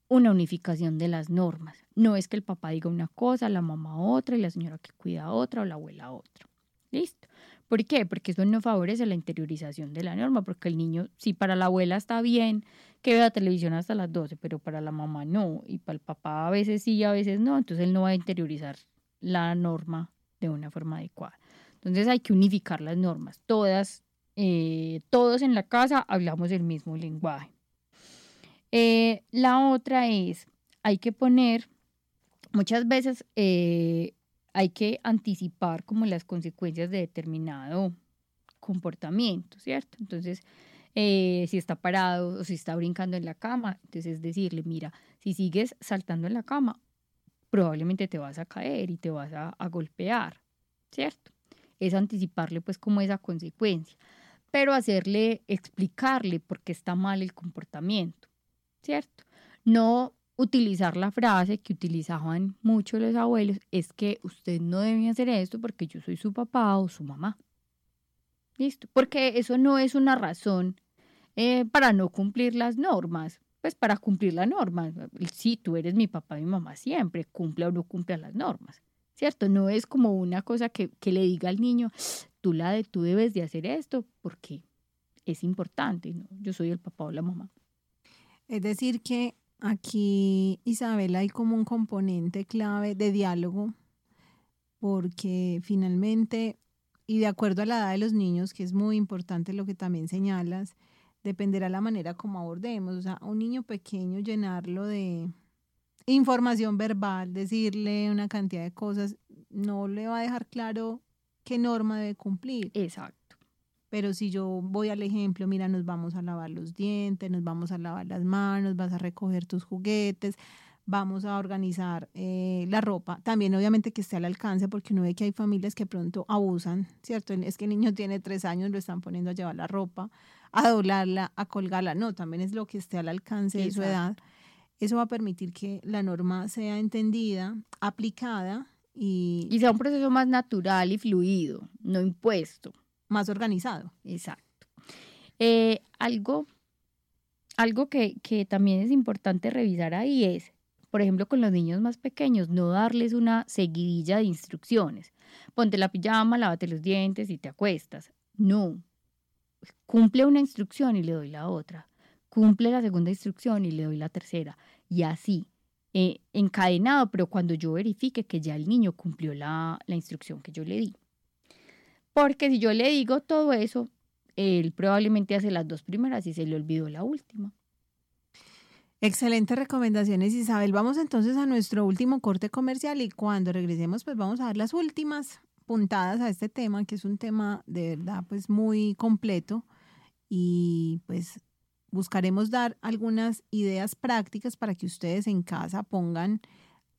una unificación de las normas. No es que el papá diga una cosa, la mamá otra y la señora que cuida otra o la abuela otra. ¿Listo? ¿Por qué? Porque eso no favorece la interiorización de la norma, porque el niño, si para la abuela está bien que vea televisión hasta las 12, pero para la mamá no, y para el papá a veces sí y a veces no, entonces él no va a interiorizar la norma de una forma adecuada. Entonces hay que unificar las normas. Todas, eh, todos en la casa hablamos el mismo lenguaje. Eh, la otra es, hay que poner, muchas veces eh, hay que anticipar como las consecuencias de determinado comportamiento, ¿cierto? Entonces, eh, si está parado o si está brincando en la cama, entonces decirle, mira, si sigues saltando en la cama, probablemente te vas a caer y te vas a, a golpear, ¿cierto? Es anticiparle pues como esa consecuencia, pero hacerle, explicarle por qué está mal el comportamiento. ¿cierto? No utilizar la frase que utilizaban mucho los abuelos, es que usted no debe hacer esto porque yo soy su papá o su mamá. ¿Listo? Porque eso no es una razón eh, para no cumplir las normas. Pues para cumplir las normas, sí, tú eres mi papá mi mamá siempre, cumple o no cumple las normas, ¿cierto? No es como una cosa que, que le diga al niño, tú, la de, tú debes de hacer esto porque es importante, yo soy el papá o la mamá. Es decir, que aquí, Isabel, hay como un componente clave de diálogo, porque finalmente, y de acuerdo a la edad de los niños, que es muy importante lo que también señalas, dependerá la manera como abordemos. O sea, un niño pequeño llenarlo de información verbal, decirle una cantidad de cosas, no le va a dejar claro qué norma debe cumplir. Exacto. Pero si yo voy al ejemplo, mira, nos vamos a lavar los dientes, nos vamos a lavar las manos, vas a recoger tus juguetes, vamos a organizar eh, la ropa. También obviamente que esté al alcance, porque uno ve que hay familias que pronto abusan, ¿cierto? Es que el niño tiene tres años, lo están poniendo a llevar la ropa, a doblarla, a colgarla. No, también es lo que esté al alcance de su edad. Eso va a permitir que la norma sea entendida, aplicada y... Y sea un proceso más natural y fluido, no impuesto más organizado. Exacto. Eh, algo algo que, que, también es importante revisar ahí es por ejemplo, con los niños más pequeños, no darles una seguidilla de instrucciones. Ponte la pijama, lávate los dientes y te acuestas. No. Cumple una instrucción y le doy la otra. Cumple la segunda instrucción y le doy la tercera. Y así, eh, encadenado, pero cuando yo verifique que ya el niño cumplió la, la instrucción que yo le di. Porque si yo le digo todo eso, él probablemente hace las dos primeras y se le olvidó la última. Excelentes recomendaciones, Isabel. Vamos entonces a nuestro último corte comercial y cuando regresemos, pues vamos a dar las últimas puntadas a este tema, que es un tema de verdad pues muy completo y pues buscaremos dar algunas ideas prácticas para que ustedes en casa pongan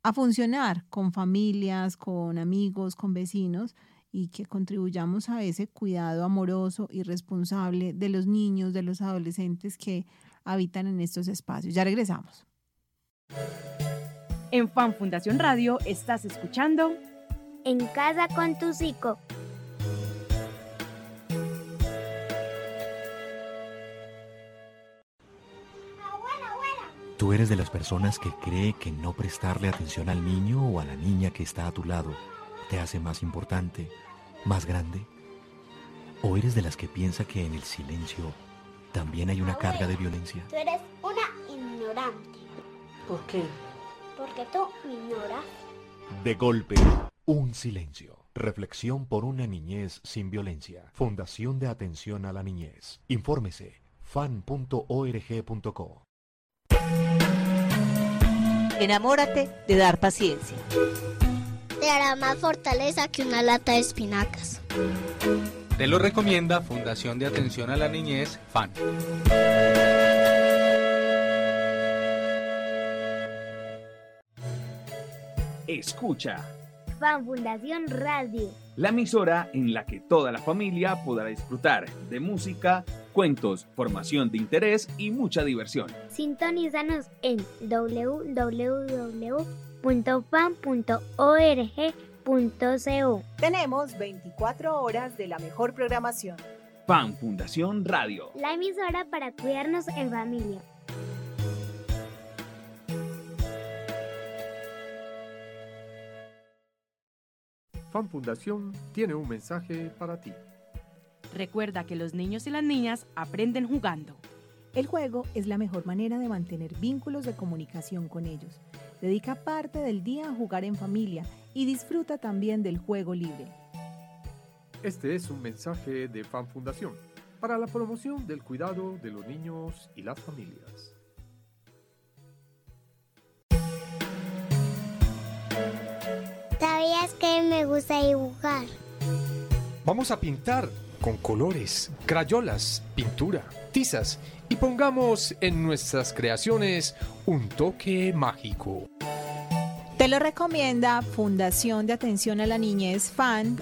a funcionar con familias, con amigos, con vecinos y que contribuyamos a ese cuidado amoroso y responsable de los niños, de los adolescentes que habitan en estos espacios. Ya regresamos. En Fan Fundación Radio estás escuchando En casa con tu psico. Tú eres de las personas que cree que no prestarle atención al niño o a la niña que está a tu lado te hace más importante, más grande. ¿O eres de las que piensa que en el silencio también hay una carga de violencia? Tú eres una ignorante. ¿Por qué? Porque tú me ignoras. De golpe, un silencio. Reflexión por una niñez sin violencia. Fundación de Atención a la Niñez. Infórmese fan.org.co. Enamórate de dar paciencia. Te hará más fortaleza que una lata de espinacas. Te lo recomienda Fundación de Atención a la Niñez, FAN. Escucha Fan Fundación Radio. la emisora en la que toda la familia podrá disfrutar de música, cuentos, formación de interés y mucha diversión. Sintonízanos en www.fan.org.co. Tenemos 24 horas de la mejor programación. Fan Fundación Radio. La emisora para cuidarnos en familia. Fan Fundación tiene un mensaje para ti. Recuerda que los niños y las niñas aprenden jugando. El juego es la mejor manera de mantener vínculos de comunicación con ellos. Dedica parte del día a jugar en familia y disfruta también del juego libre. Este es un mensaje de Fan Fundación para la promoción del cuidado de los niños y las familias. ¿Sabías que me gusta dibujar? Vamos a pintar con colores, crayolas, pintura, tizas y pongamos en nuestras creaciones un toque mágico. Te lo recomienda Fundación de Atención a la Niñez FAN.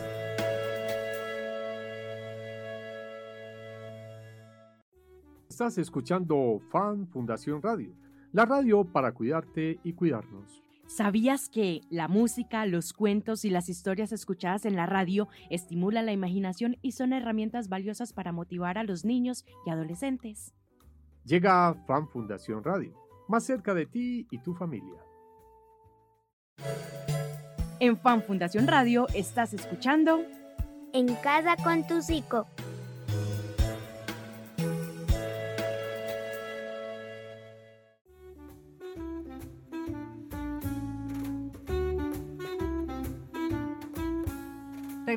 Estás escuchando Fan Fundación Radio, la radio para cuidarte y cuidarnos. ¿Sabías que la música, los cuentos y las historias escuchadas en la radio estimulan la imaginación y son herramientas valiosas para motivar a los niños y adolescentes? Llega Fan Fundación Radio, más cerca de ti y tu familia. En Fan Fundación Radio estás escuchando En casa con tu psico.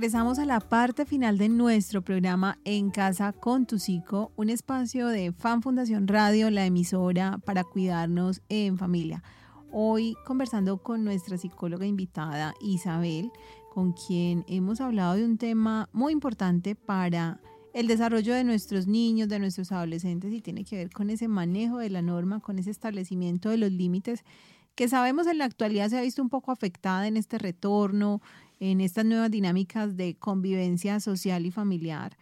Regresamos a la parte final de nuestro programa En Casa con tu Psico, un espacio de Fan Fundación Radio, la emisora para cuidarnos en familia. Hoy conversando con nuestra psicóloga invitada Isabel, con quien hemos hablado de un tema muy importante para el desarrollo de nuestros niños, de nuestros adolescentes y tiene que ver con ese manejo de la norma, con ese establecimiento de los límites que sabemos en la actualidad se ha visto un poco afectada en este retorno, en estas nuevas dinámicas de convivencia social y familiar.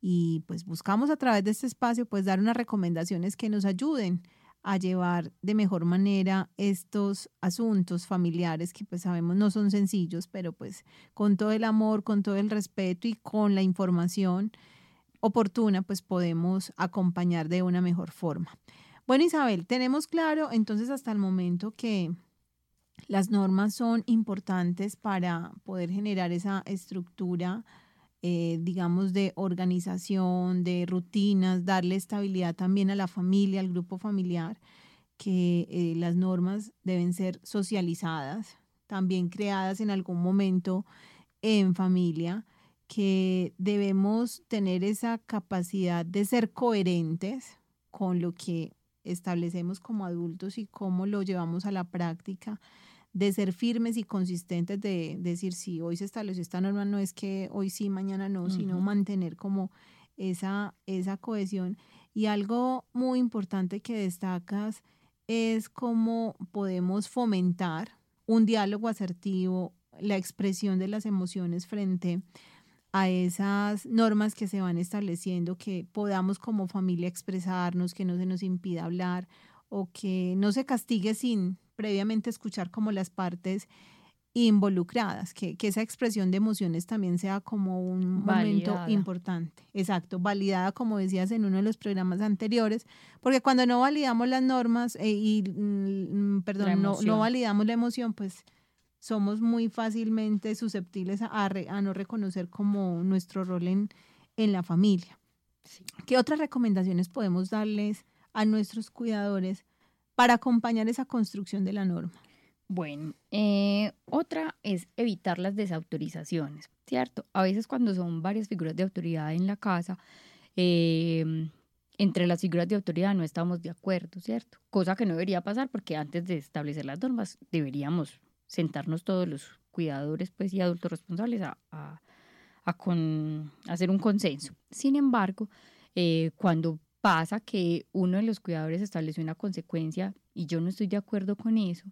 Y pues buscamos a través de este espacio pues dar unas recomendaciones que nos ayuden a llevar de mejor manera estos asuntos familiares que pues sabemos no son sencillos, pero pues con todo el amor, con todo el respeto y con la información oportuna pues podemos acompañar de una mejor forma. Bueno Isabel, tenemos claro entonces hasta el momento que Las normas son importantes para poder generar esa estructura, eh, digamos, de organización, de rutinas, darle estabilidad también a la familia, al grupo familiar, que eh, las normas deben ser socializadas, también creadas en algún momento en familia, que debemos tener esa capacidad de ser coherentes con lo que establecemos como adultos y cómo lo llevamos a la práctica de ser firmes y consistentes, de, decir, si hoy se estableció esta norma, no es que hoy sí, mañana no, sino mantener como esa, esa cohesión. Y algo muy importante que destacas es cómo podemos fomentar un diálogo asertivo, la expresión de las emociones frente a esas normas que se van estableciendo, que podamos como familia expresarnos, que no se nos impida hablar o que no se castigue sin previamente escuchar como las partes involucradas, que, esa expresión de emociones también sea como un momento importante. Exacto, validada como decías en uno de los programas anteriores, porque cuando no validamos las normas eh, y, mm, perdón, no, no, validamos la emoción, pues somos muy fácilmente susceptibles a, a, no reconocer como nuestro rol en, en la familia. ¿Qué otras recomendaciones podemos darles a nuestros cuidadores para acompañar esa construcción de la norma? Bueno, eh, otra es evitar las desautorizaciones, ¿cierto? A veces cuando son varias figuras de autoridad en la casa, em, entre las figuras de autoridad no estamos de acuerdo, ¿cierto? Cosa que no debería pasar porque antes de establecer las normas deberíamos sentarnos todos los cuidadores pues, y adultos responsables a, hacer un consenso. Sin embargo, eh, cuando pasa que uno de los cuidadores establece una consecuencia y yo no estoy de acuerdo con eso,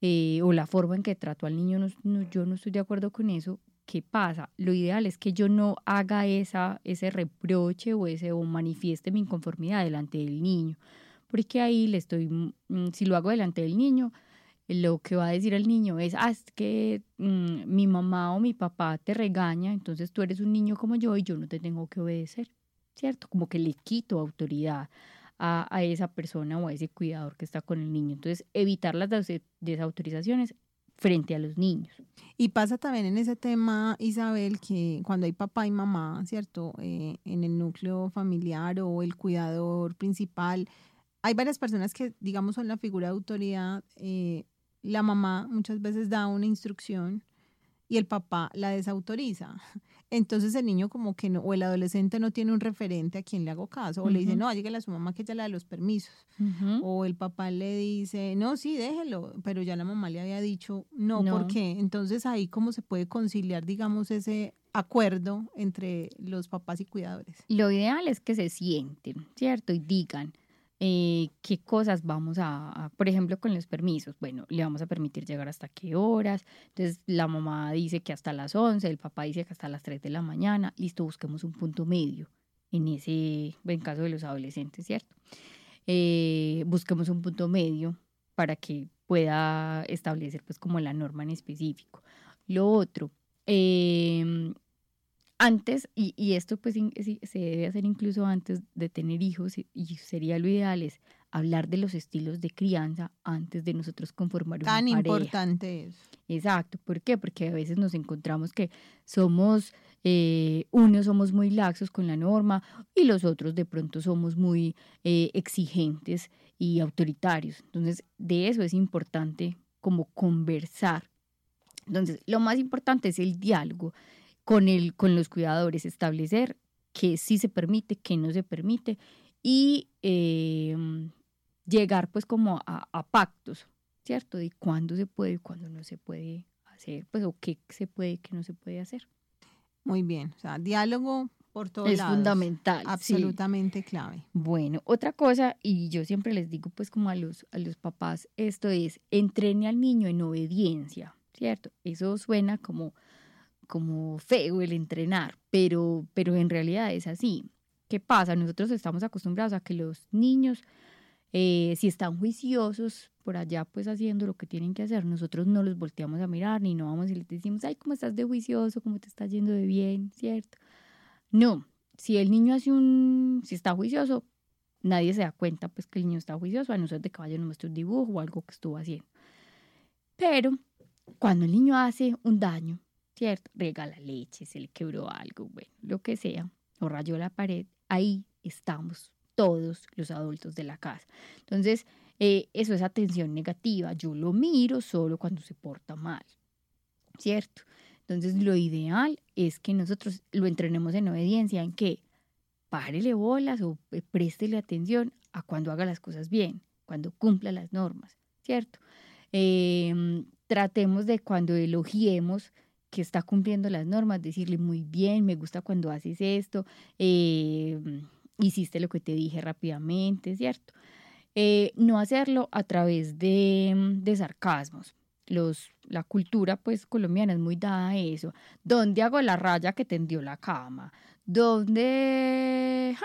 eh, o la forma en que trato al niño, yo no estoy de acuerdo con eso, ¿qué pasa? Lo ideal es que yo no haga esa, ese reproche o, ese, o manifieste mi inconformidad delante del niño, porque ahí le estoy, mm, si lo hago delante del niño, lo que va a decir el niño es, ah, es que mm, mi mamá o mi papá te regaña, entonces tú eres un niño como yo y yo no te tengo que obedecer. ¿Cierto? Como que le quito autoridad a, a, esa persona o a ese cuidador que está con el niño. Entonces, evitar las desautorizaciones frente a los niños. Y pasa también en ese tema, Isabel, que cuando hay papá y mamá, ¿cierto? Eh, en el núcleo familiar o el cuidador principal, hay varias personas que, digamos, son la figura de autoridad. Eh, la mamá muchas veces da una instrucción y el papá la desautoriza. Entonces el niño como que no, o el adolescente no tiene un referente a quien le hago caso, o le dice, no, llega a su mamá que ya le da los permisos, o el papá le dice, no, sí, déjelo, pero ya la mamá le había dicho, no, ¿por qué? Entonces ahí cómo se puede conciliar, digamos, ese acuerdo entre los papás y cuidadores. Lo ideal es que se sienten, ¿cierto? Y digan, eh, qué cosas vamos a, por ejemplo, con los permisos. Bueno, le vamos a permitir llegar hasta qué horas. Entonces, la mamá dice que hasta las 11, el papá dice que hasta las 3 de la mañana. Listo, busquemos un punto medio en ese, en caso de los adolescentes, ¿cierto? Eh, busquemos un punto medio para que pueda establecer, pues, como la norma en específico. Lo otro, eh, antes, y, y esto pues se debe hacer incluso antes de tener hijos, y sería lo ideal es hablar de los estilos de crianza antes de nosotros conformar una Tan importante es. Exacto, ¿por qué? Porque a veces nos encontramos que somos, eh, unos somos muy laxos con la norma y los otros de pronto somos muy eh, exigentes y autoritarios. Entonces, de eso es importante como conversar. Entonces, lo más importante es el diálogo con, el, con los cuidadores, establecer qué sí se permite, qué no se permite y em, llegar pues como a, pactos, ¿cierto? De cuándo se puede y cuándo no se puede hacer, pues o qué se puede y qué no se puede hacer. Muy bien, o sea, diálogo por todos es fundamental. Absolutamente clave. Bueno, otra cosa, y yo siempre les digo pues como a los, a los papás, esto es, entrene al niño en obediencia, ¿cierto? Eso suena como como feo el entrenar, pero, pero en realidad es así. ¿Qué pasa? Nosotros estamos acostumbrados a que los niños, eh, si están juiciosos por allá, pues haciendo lo que tienen que hacer, nosotros no los volteamos a mirar ni no vamos y les decimos, ay, ¿cómo estás de juicioso? ¿Cómo te está yendo de bien? ¿Cierto? No, si el niño hace un, si está juicioso, nadie se da cuenta pues que el niño está juicioso, a no ser de que vaya nuestro dibujo o algo que estuvo haciendo. Pero cuando el niño hace un daño, ¿cierto? Regala leche, se le quebró algo, bueno, lo que sea, o rayó la pared, ahí estamos todos los adultos de la casa. Entonces, eh, eso es atención negativa. Yo lo miro solo cuando se porta mal, ¿cierto? Entonces, lo ideal es que nosotros lo entrenemos en obediencia, en que párele bolas o eh, préstele atención a cuando haga las cosas bien, cuando cumpla las normas, ¿cierto? Em, tratemos de cuando elogiemos que está cumpliendo las normas, decirle muy bien, me gusta cuando haces esto, em, hiciste lo que te dije rápidamente, ¿cierto? Eh, no hacerlo a través de, de sarcasmos. Los, la cultura pues colombiana es muy dada a eso. ¿Dónde hago la raya que tendió la cama? ¿Dónde?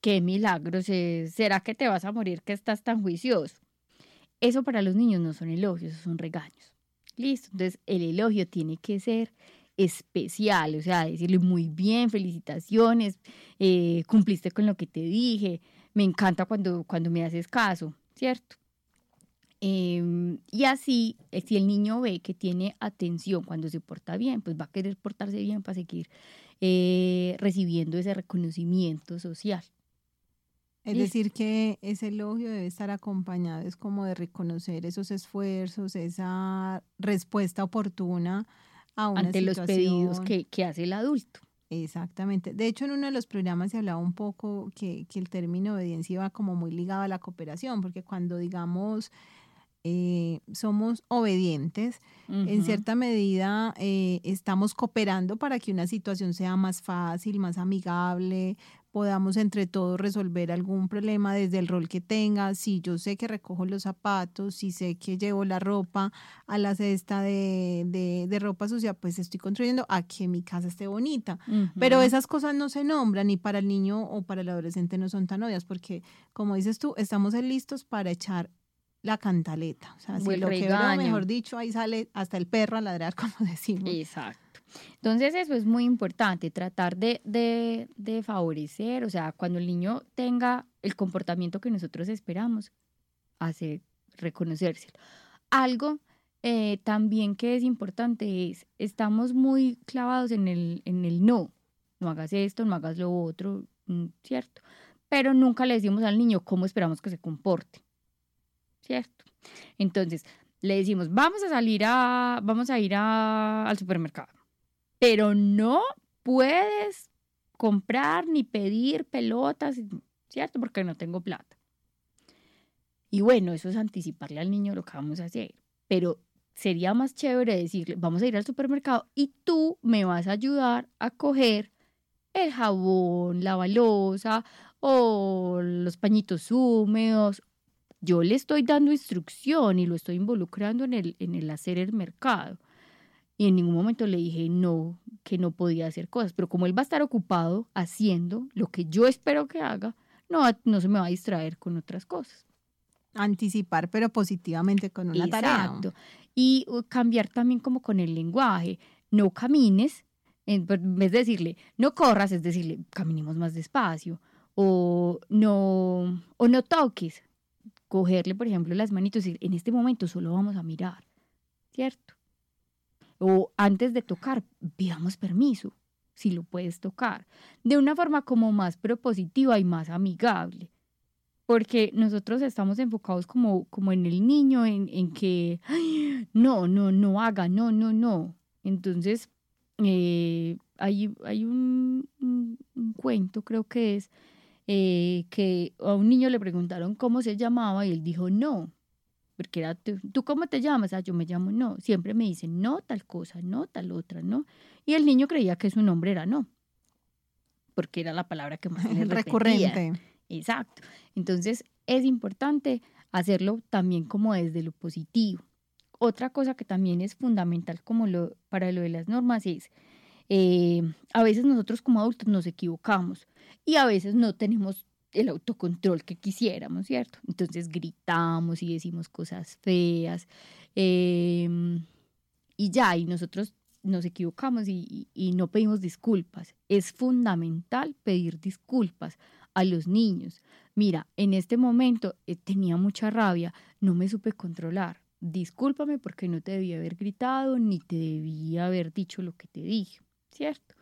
¡Qué milagro! ¿Será que te vas a morir que estás tan juicioso? Eso para los niños no son elogios, son regaños. Listo. Entonces el elogio tiene que ser especial, o sea, decirle muy bien, felicitaciones, eh, cumpliste con lo que te dije, me encanta cuando, cuando me haces caso, ¿cierto? Em, y así, eh, si el niño ve que tiene atención cuando se porta bien, pues va a querer portarse bien para seguir eh, recibiendo ese reconocimiento social. Es decir, que ese elogio debe estar acompañado, es como de reconocer esos esfuerzos, esa respuesta oportuna a una ante los pedidos que, que, hace el adulto. Exactamente. De hecho, en uno de los programas se hablaba un poco que, que el término obediencia iba como muy ligado a la cooperación, porque cuando digamos eh, somos obedientes, en cierta medida eh, estamos cooperando para que una situación sea más fácil, más amigable, podamos entre todos resolver algún problema desde el rol que tenga. Si yo sé que recojo los zapatos, si sé que llevo la ropa a la cesta de, de, ropa sucia, pues estoy contribuyendo a que mi casa esté bonita. Pero esas cosas no se nombran y para el niño o para el adolescente no son tan obvias porque, como dices tú, estamos listos para echar la cantaleta. O sea, si lo que mejor dicho, ahí sale hasta el perro a ladrar, como decimos. Exacto. Entonces eso es muy importante, tratar de, de, favorecer, o sea, cuando el niño tenga el comportamiento que nosotros esperamos, hacer reconocérselo. Algo eh, también que es importante es, estamos muy clavados en el, en el no, no hagas esto, no hagas lo otro, mm, ¿cierto? Pero nunca le decimos al niño cómo esperamos que se comporte. ¿cierto? Entonces, le decimos, vamos a salir a, vamos a ir al supermercado, pero no puedes comprar ni pedir pelotas, ¿cierto? Porque no tengo plata. Y bueno, eso es anticiparle al niño lo que vamos a hacer, pero sería más chévere decirle, vamos a ir al supermercado y tú me vas a ayudar a coger el jabón, la balosa o los pañitos húmedos yo le estoy dando instrucción y lo estoy involucrando en el, en el hacer el mercado. Y en ningún momento le dije no, que no podía hacer cosas. Pero como él va a estar ocupado haciendo lo que yo espero que haga, no, no se me va a distraer con otras cosas. Anticipar, pero positivamente con una Exacto. tarea. Y uh, cambiar también como con el lenguaje. No camines, en vez de decirle, no corras, es decirle, caminemos más despacio. O no, o no toques, cogerle, por ejemplo, las manitos y en este momento solo vamos a mirar, ¿cierto? O antes de tocar, pidamos permiso, si lo puedes tocar, de una forma como más propositiva y más amigable. Porque nosotros estamos enfocados como, como en el niño, en, en que, no, no, no haga, no, no, no. Entonces, eh, hay, hay un, cuento, creo que es, eh, que a un niño le preguntaron cómo se llamaba y él dijo no, porque era, ¿tú cómo te llamas? Ah, yo me llamo no. Siempre me dicen no tal cosa, no tal otra, no. Y el niño creía que su nombre era no, porque era la palabra que más le Recurrente. Exacto. Entonces es importante hacerlo también como desde lo positivo. Otra cosa que también es fundamental como lo, para lo de las normas es, eh, a veces nosotros como adultos nos equivocamos y a veces no tenemos el autocontrol que quisiéramos, ¿cierto? Entonces gritamos y decimos cosas feas em, y ya, y nosotros nos equivocamos y, no pedimos disculpas. Es fundamental pedir disculpas a los niños. Mira, en este momento eh, tenía mucha rabia, no me supe controlar. discúlpame porque no te debía haber gritado, ni te debía haber dicho lo que te dije, ¿cierto?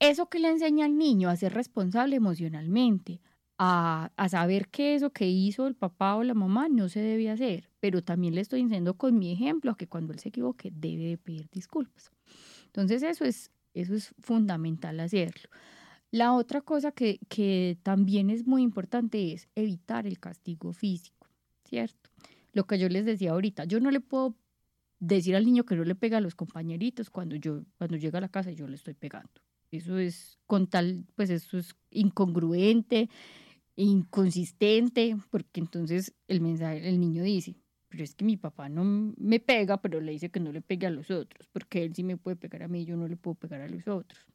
Eso que le enseña al niño a ser responsable emocionalmente, a, a, saber que eso que hizo el papá o la mamá no se debe hacer, pero también le estoy diciendo con mi ejemplo que cuando él se equivoque debe de pedir disculpas. Entonces eso es, eso es fundamental hacerlo. La otra cosa que, que también es muy importante es evitar el castigo físico, ¿cierto? Lo que yo les decía ahorita, yo no le puedo decir al niño que no le pega a los compañeritos cuando yo cuando llega a la casa yo le estoy pegando. Eso es con tal, pues eso es incongruente, inconsistente, porque entonces el mensaje, el niño dice, pero es que mi papá no me pega, pero le dice que no le pegue a los otros, porque él sí me puede pegar a mí, yo no le puedo pegar a los otros.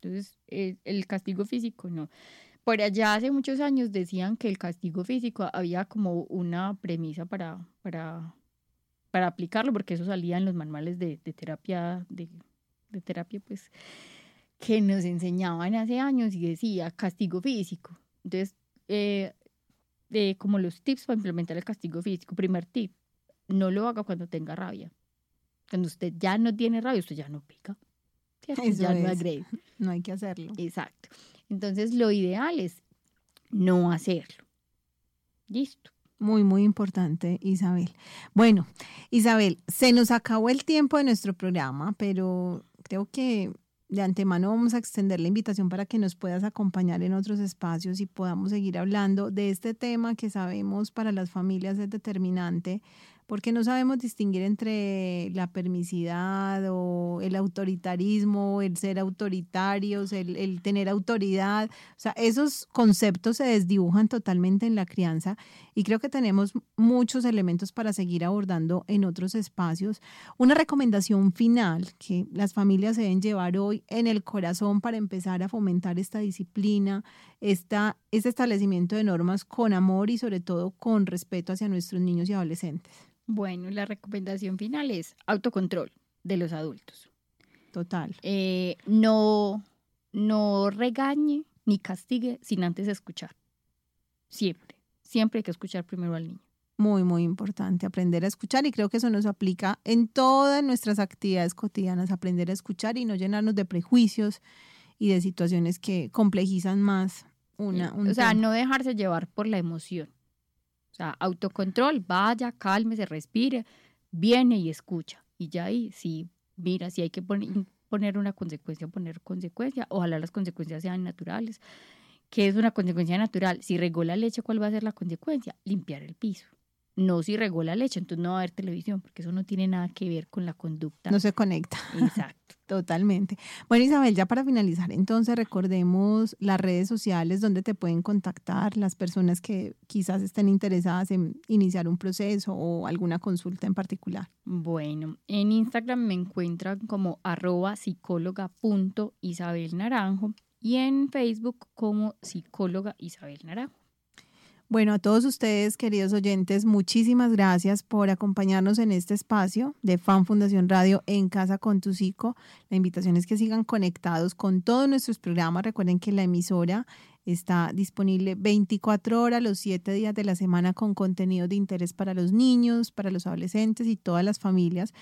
Entonces, el, el castigo físico no. Por allá hace muchos años decían que el castigo físico había como una premisa para, para, para aplicarlo, porque eso salía en los manuales de, terapia, de terapia, pues, que nos enseñaban hace años y decía castigo físico. Entonces, eh, de como los tips para implementar el castigo físico. Primer tip, no lo haga cuando tenga rabia. Cuando usted ya no tiene rabia, usted ya no pica. Eso ya es. no agrede. No hay que hacerlo. Exacto. Entonces, lo ideal es no hacerlo. Listo. Muy, muy importante, Isabel. Bueno, Isabel, se nos acabó el tiempo de nuestro programa, pero creo que de antemano vamos a extender la invitación para que nos puedas acompañar en otros espacios y podamos seguir hablando de este tema que sabemos para las familias es determinante porque no sabemos distinguir entre la permisidad o el autoritarismo, el ser autoritarios, el, el, tener autoridad. O sea, esos conceptos se desdibujan totalmente en la crianza y creo que tenemos muchos elementos para seguir abordando en otros espacios. Una recomendación final que las familias deben llevar hoy en el corazón para empezar a fomentar esta disciplina, esta, este establecimiento de normas con amor y sobre todo con respeto hacia nuestros niños y adolescentes. Bueno, la recomendación final es autocontrol de los adultos. Total. Eh, no, no regañe ni castigue sin antes escuchar. Siempre, siempre hay que escuchar primero al niño. Muy, muy importante aprender a escuchar y creo que eso nos aplica en todas nuestras actividades cotidianas, aprender a escuchar y no llenarnos de prejuicios y de situaciones que complejizan más una. Un o sea, tema. no dejarse llevar por la emoción. O sea, autocontrol, vaya, cálmese, respire, viene y escucha. Y ya ahí, sí, mira, si hay que poner, poner una consecuencia, poner consecuencia. Ojalá las consecuencias sean naturales. ¿Qué es una consecuencia natural? Si regó la leche, ¿cuál va a ser la consecuencia? Limpiar el piso. No si regó la leche, entonces no va a haber televisión, porque eso no tiene nada que ver con la conducta. No se conecta. Exacto. Totalmente. Bueno, Isabel, ya para finalizar, entonces recordemos las redes sociales donde te pueden contactar las personas que quizás estén interesadas en iniciar un proceso o alguna consulta en particular. Bueno, en Instagram me encuentran como arroba psicóloga.isabelnaranjo y en Facebook como psicóloga Isabel Naranjo. Bueno, a todos ustedes, queridos oyentes, muchísimas gracias por acompañarnos en este espacio de Fan Fundación Radio en Casa con tu Psico. La invitación es que sigan conectados con todos nuestros programas. Recuerden que la emisora está disponible 24 horas los 7 días de la semana con contenido de interés para los niños, para los adolescentes y todas las familias,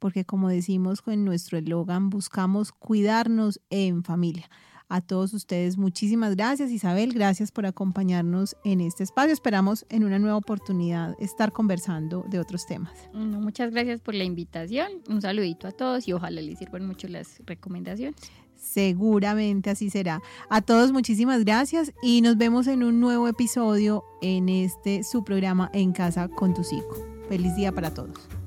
porque como decimos en nuestro eslogan, buscamos cuidarnos en familia. A todos ustedes, muchísimas gracias. Isabel, gracias por acompañarnos en este espacio. Esperamos en una nueva oportunidad estar conversando de otros temas. Muchas gracias por la invitación. Un saludito a todos y ojalá les sirvan mucho las recomendaciones. Seguramente así será. A todos muchísimas gracias y nos vemos en un nuevo episodio en este su programa En Casa con tu Psico. Feliz día para todos.